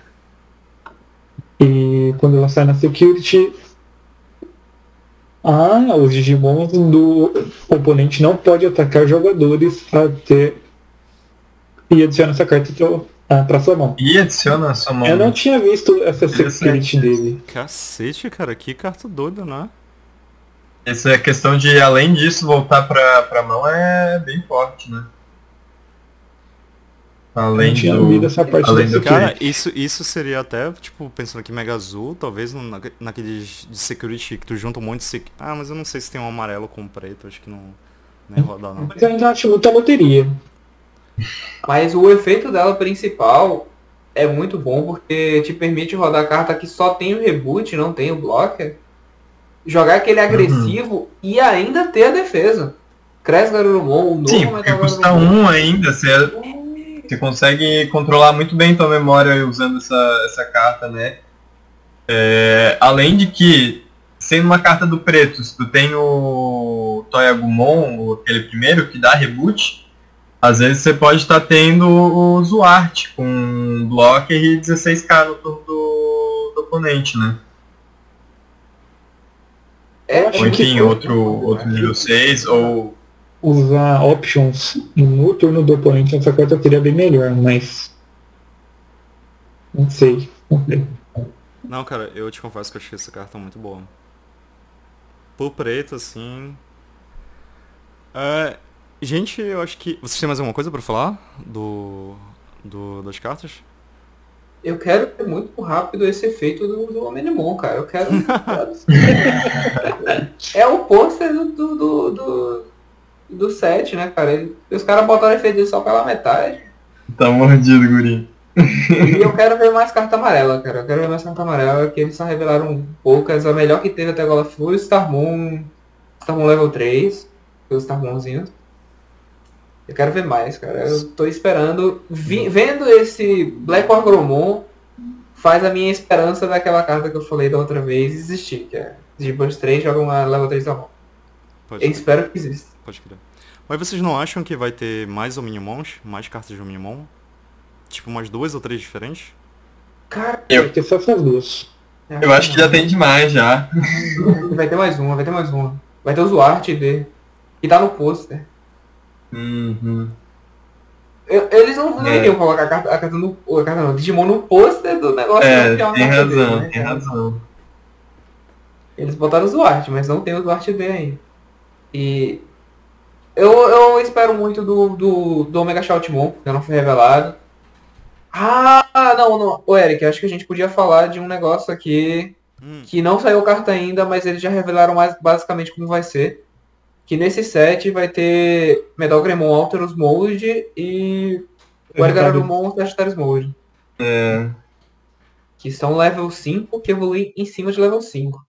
E quando ela sai na Security, ah, os Digimons do oponente não pode atacar jogadores até e adiciona essa carta para sua mão. E adiciona a sua mão. Eu não tinha visto essa. Security dele. Cacete, cara, que carta doida, né? Essa questão de, além disso, voltar pra, pra mão é bem forte, né? Além do... ouvido essa parte além Security. Cara, isso, isso seria até, tipo, pensando aqui Mega Azul, talvez no- na, naqueles de security que tu junta um monte de sec... Ah, mas eu não sei se tem um amarelo com preto, acho que não. Nem rodar não. Mas eu ainda acho muita loteria. Mas o efeito dela principal é muito bom porque te permite rodar a carta que só tem o reboot, não tem o blocker. Jogar aquele agressivo e ainda ter a defesa. Cresce Garurumon, o novo Sim, custa um ainda, você, você consegue controlar muito bem tua memória usando essa, essa carta, né? É, além de que, sendo uma carta do preto, se tu tem o Toyagumon, aquele primeiro, que dá reboot, às vezes você pode estar tendo o Zuart com blocker e 16k no turno do, do oponente, né? É, Ou enfim, outro, outro nível 6, ou Usar options no turno do oponente nessa carta seria bem melhor, mas. Não sei. Não sei. Não, cara, eu te confesso que eu achei essa carta muito boa. Por preto, assim. É, gente, eu acho que. Vocês têm mais alguma coisa pra falar do. do das cartas? Eu quero ter muito rápido esse efeito do, do Omnimon, cara. Eu quero. é o pôster do, do, do, do, do set, né, cara? Ele- os caras botaram efeito só pela metade. tá mordido, guri. E eu quero ver mais carta amarela, cara. Eu quero ver mais carta amarela, que eles só revelaram poucas. A melhor que teve até agora foi o Starmoon. Starmoon level 3. Os Starmoonzinhos. Eu quero ver mais, cara. Eu tô esperando. Vi- vendo esse Black Orgromon faz a minha esperança daquela carta que eu falei da outra vez existir, que é de Burst 3 joga uma level 3 da mão. Eu espero que exista. Pode crer. Mas vocês não acham que vai ter mais Omnimons? Mais cartas de Omnimon? Tipo, umas duas ou três diferentes? Cara, Eu- Vai ter só essas duas. Eu acho que já tem demais já. Vai ter mais uma, vai ter mais uma. Vai ter o Zuarte dele. Que tá no pôster. Uhum. Eu- eles não, não É. iriam colocar a carta, a carta no. A carta não, Digimon no pôster do negócio É, tem carta dele, razão, né, tem razão. Eles botaram o Duarte, mas não tem o Duarte B ainda. E eu, eu espero muito do, do, do Omega Shoutmon, que não foi revelado. Ah, não, não. Ô Eric, acho que a gente podia falar de um negócio aqui Hum, que não saiu carta ainda, mas eles já revelaram mais basicamente como vai ser. Que nesse set vai ter Medal Gremon Alterus Mode e o Ergarurumon Sagittarius Mode. É, Que são level 5 que evoluem em cima de level 5.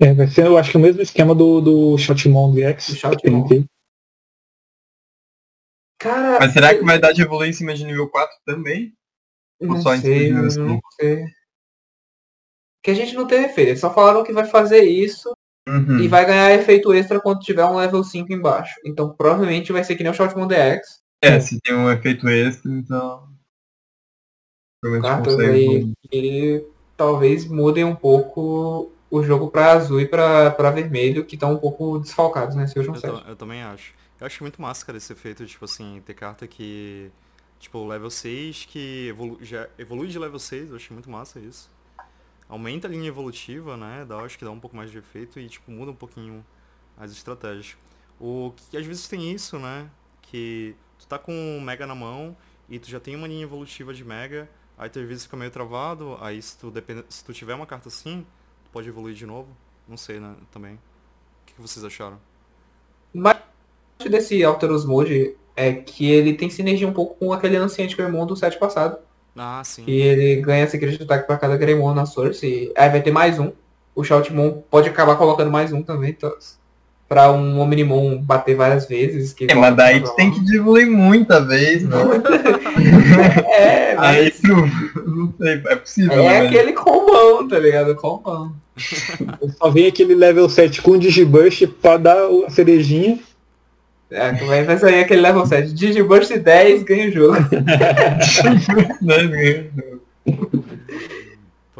É, vai ser, eu acho que o mesmo esquema do, do Shotmon DX. Do Shotmon. Cara, Mas será que vai dar de evoluir em cima de nível 4 também? Não só em sei, cima eu de não sei. Que a gente não tem efeito. Eles só falaram que vai fazer isso Uhum. e vai ganhar efeito extra quando tiver um level 5 embaixo. Então provavelmente vai ser que nem o Shotmon DX. É, se tem um efeito extra, então. Cartas consegue aí que talvez mudem um pouco o jogo pra azul e pra, pra vermelho, que estão um pouco desfalcados, né? Se hoje eu, um ta- set. eu também acho. Eu acho muito massa, cara, esse efeito, tipo assim, ter carta que. Tipo, level 6 que evolu já evolui de level 6, eu achei muito massa isso. Aumenta a linha evolutiva, né? Dá, acho que dá um pouco mais de efeito e, tipo, muda um pouquinho as estratégias. O que às vezes tem isso, né? Que tu tá com um Mega na mão e tu já tem uma linha evolutiva de Mega, aí tu às vezes fica meio travado, aí se tu, depende, se tu tiver uma carta assim, tu pode evoluir de novo. Não sei, né? Também. O que, vocês acharam? Mas desse Alterus Mode é que ele tem sinergia um pouco com aquele Ancient Greymon do set passado. Ah, sim. E ele ganha secret ataque pra cada Greymon na Source. E aí vai ter mais um. O Shoutmon pode acabar colocando mais um também. Então, pra um Omnimon bater várias vezes. Que É, mas daí tu tem que evoluir muita vez, né? É, Aí mas tu. Não sei, é possível, é né? aquele combão, tá ligado? Combão. Só vem aquele level 7 com Digiburst pra dar o- a cerejinha. É, que vai sair aquele level 7. Digiburst 10 ganha o jogo. Né?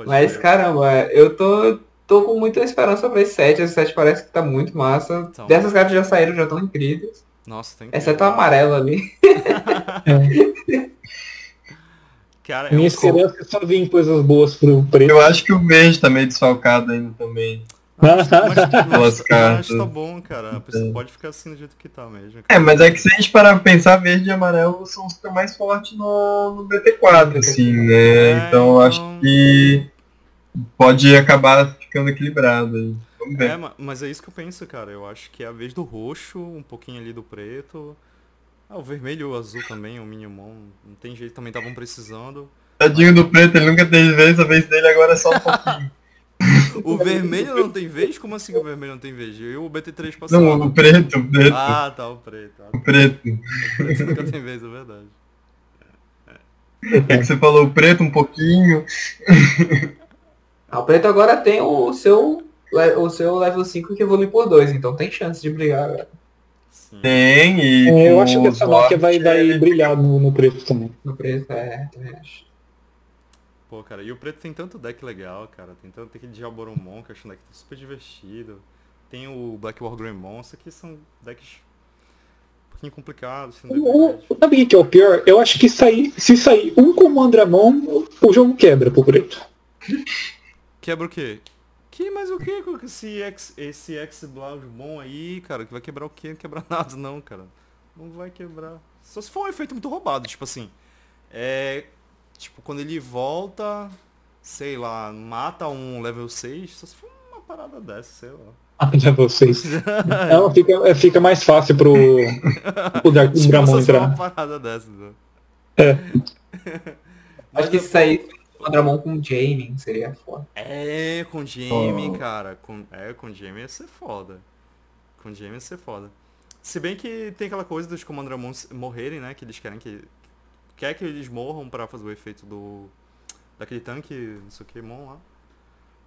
Mas caramba, eu tô, tô com muita esperança pra esse set. Esse set parece que tá muito massa. Então. Dessas cartas já saíram, já estão incríveis. Nossa, tem Exceto a amarela ali. Cara, é Minha um esperança é só vir coisas boas pro preto. Eu acho que o verde tá meio desfalcado ainda também. Mas, tá bom, cara. Você pode ficar assim do jeito que tá mesmo. É, mas é que se a gente parar pra pensar, verde e amarelo são os que estão mais fortes no, no BT4, assim, né? É, então eu acho então- que pode acabar ficando equilibrado aí. Vamos ver. É, ma- mas é isso que eu penso, cara. Eu acho que é a vez do roxo, um pouquinho ali do preto. Ah, o vermelho e o azul também, o Minimon. Não tem jeito, também estavam precisando. Tadinho do preto, ele nunca teve vez, a vez dele agora é só um pouquinho. O vermelho não tem vez? Como assim que o vermelho não tem vez? E o BT3 passou. Não, o preto, o preto, Ah, tá, o preto. Ah, o preto. o preto nunca tem vez, é verdade. É que você falou o preto um pouquinho. Ah, o preto agora tem o seu, o seu level 5 que evolui por 2, então tem chance de brigar agora. Sim. Tem, e. É, eu acho que essa marca vai, vai ele- brilhar no, no preto também. No preto, é, também acho. Pô, cara, e o preto tem tanto deck legal, cara. Tem tanto tem aquele Diaboromon, que eu acho um deck super divertido. Tem o Black War Greymon, isso aqui são decks um pouquinho complicados. O, o- sabe o que é o pior? Eu acho que sair, se sair um Comandramon, o jogo quebra pro preto. Quebra o quê? Que, mas o quê com esse X, esse X bom aí, cara? Que vai quebrar o quê? Não quebra nada não, cara. Não vai quebrar. Só se for um efeito muito roubado, tipo assim. É. Tipo, quando ele volta, sei lá, mata um level 6, só se for uma parada dessa, sei lá. Ah, já vocês. Não, fica, é, fica mais fácil pro, pro Dark Tipo, Dramon só se for uma entrar. parada dessa, né? É. Acho que se sair o Dramon com Jamie seria foda. É, com Jamie, Oh. cara. Com, é, com Jamie ia ser foda. Com Jamie ia ser foda. Se bem que tem aquela coisa dos Commandramons morrerem, né? Que eles querem que. Quer que eles morram pra fazer o efeito do. Daquele tanque, não sei o que, Mon lá.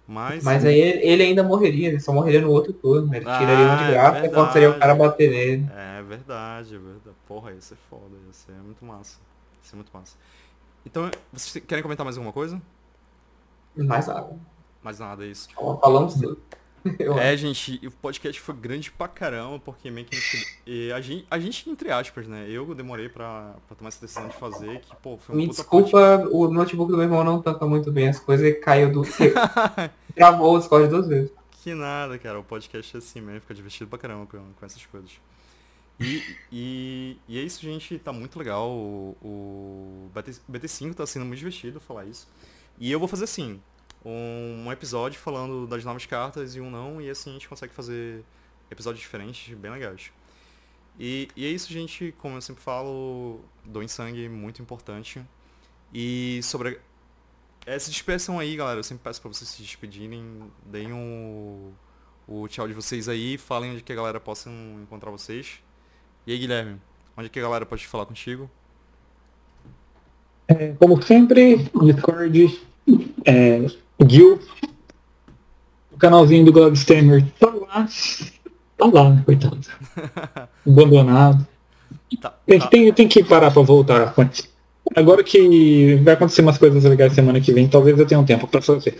Mas. Mas aí ele ainda morreria, ele só morreria no outro turno. Ele tiraria uma Ah, de graça é e seria o cara bater nele. É verdade, é verdade. Porra, ia ser foda, ia ser muito massa. Ia ser muito massa. Então, vocês querem comentar mais alguma coisa? Mais nada. Mais nada, é isso. Falamos tudo. Eu É, gente, o podcast foi grande pra caramba, porque meio que a gente, a gente, a gente, entre aspas, né? Eu demorei pra, pra tomar essa decisão de fazer, que, pô, foi um Me desculpa, o notebook do meu irmão não tampa muito bem as coisas e caiu do. Travou o Discord duas vezes. Que nada, cara. O podcast é assim mesmo, fica divertido pra caramba com, com essas coisas. E, e, e é isso, gente. Tá muito legal. O, o BT, BT5 tá sendo muito divertido falar isso. E eu vou fazer assim, um, episódio falando das novas cartas e um não, e assim a gente consegue fazer episódios diferentes, bem legais. E, e é isso, gente. Como eu sempre falo, doem sangue, muito importante. E sobre se despeçam aí, galera. Eu sempre peço pra vocês se despedirem. Deem o, o tchau de vocês aí. Falem onde que a galera possa encontrar vocês. E aí, Guilherme, onde que a galera pode falar contigo? É, como sempre, Discord, é, Gil, o canalzinho do Globstemer tá lá. Tá lá, coitado. Abandonado. Tá, Tem, tá. tem, tem que parar pra voltar. Agora que vai acontecer umas coisas legais semana que vem, talvez eu tenha um tempo pra fazer.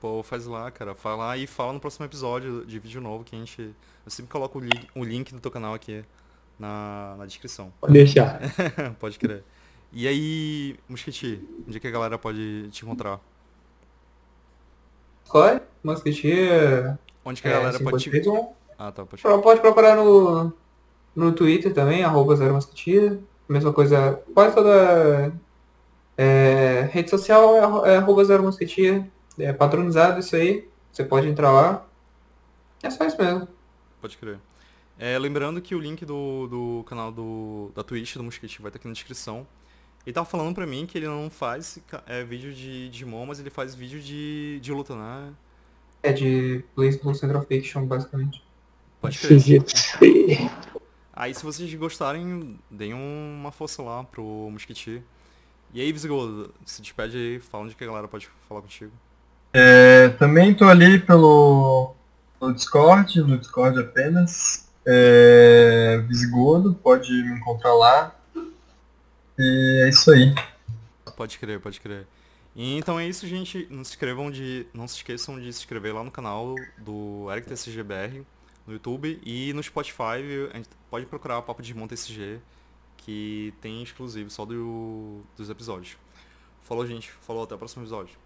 Pô, faz lá, cara. Fala e fala no próximo episódio de vídeo novo que a gente. Eu sempre coloco o link, o link do teu canal aqui na, na descrição. Pode deixar. pode crer. E aí, Mosquiti, onde é que a galera pode te encontrar? Qual? Mosquitia. Onde que a É, galera pode te. 531. Ah, tá, pode Pode procurar no, no Twitter também, arroba zero mosquitia. Mesma coisa, quase toda é, rede social é, é arroba zero mosquitia. É patronizado isso aí. Você pode entrar lá. É só isso mesmo. Pode crer. É, lembrando que o link do, do canal do, da Twitch do Mosquite vai estar aqui na descrição. Ele tava falando pra mim que ele não faz é, vídeo de Digimon, mas ele faz vídeo de, de luta, né? É de Blaze Blue Central Fiction, basicamente. Pode crer. Aí se vocês gostarem, deem uma força lá pro Mosquiti. E aí, Visigodo, se despede aí, fala onde que a galera pode falar contigo. É, também tô ali pelo, pelo Discord, no Discord apenas. É, Visigodo, pode me encontrar lá. E é isso aí. Pode crer, pode crer. E então é isso, gente. Não se inscrevam de. Não se esqueçam de se inscrever lá no canal do Eric TCGBR no YouTube e no Spotify. A gente pode procurar Papo de Monta SG, que tem exclusivo só do, dos episódios. Falou, gente. Falou, até o próximo episódio.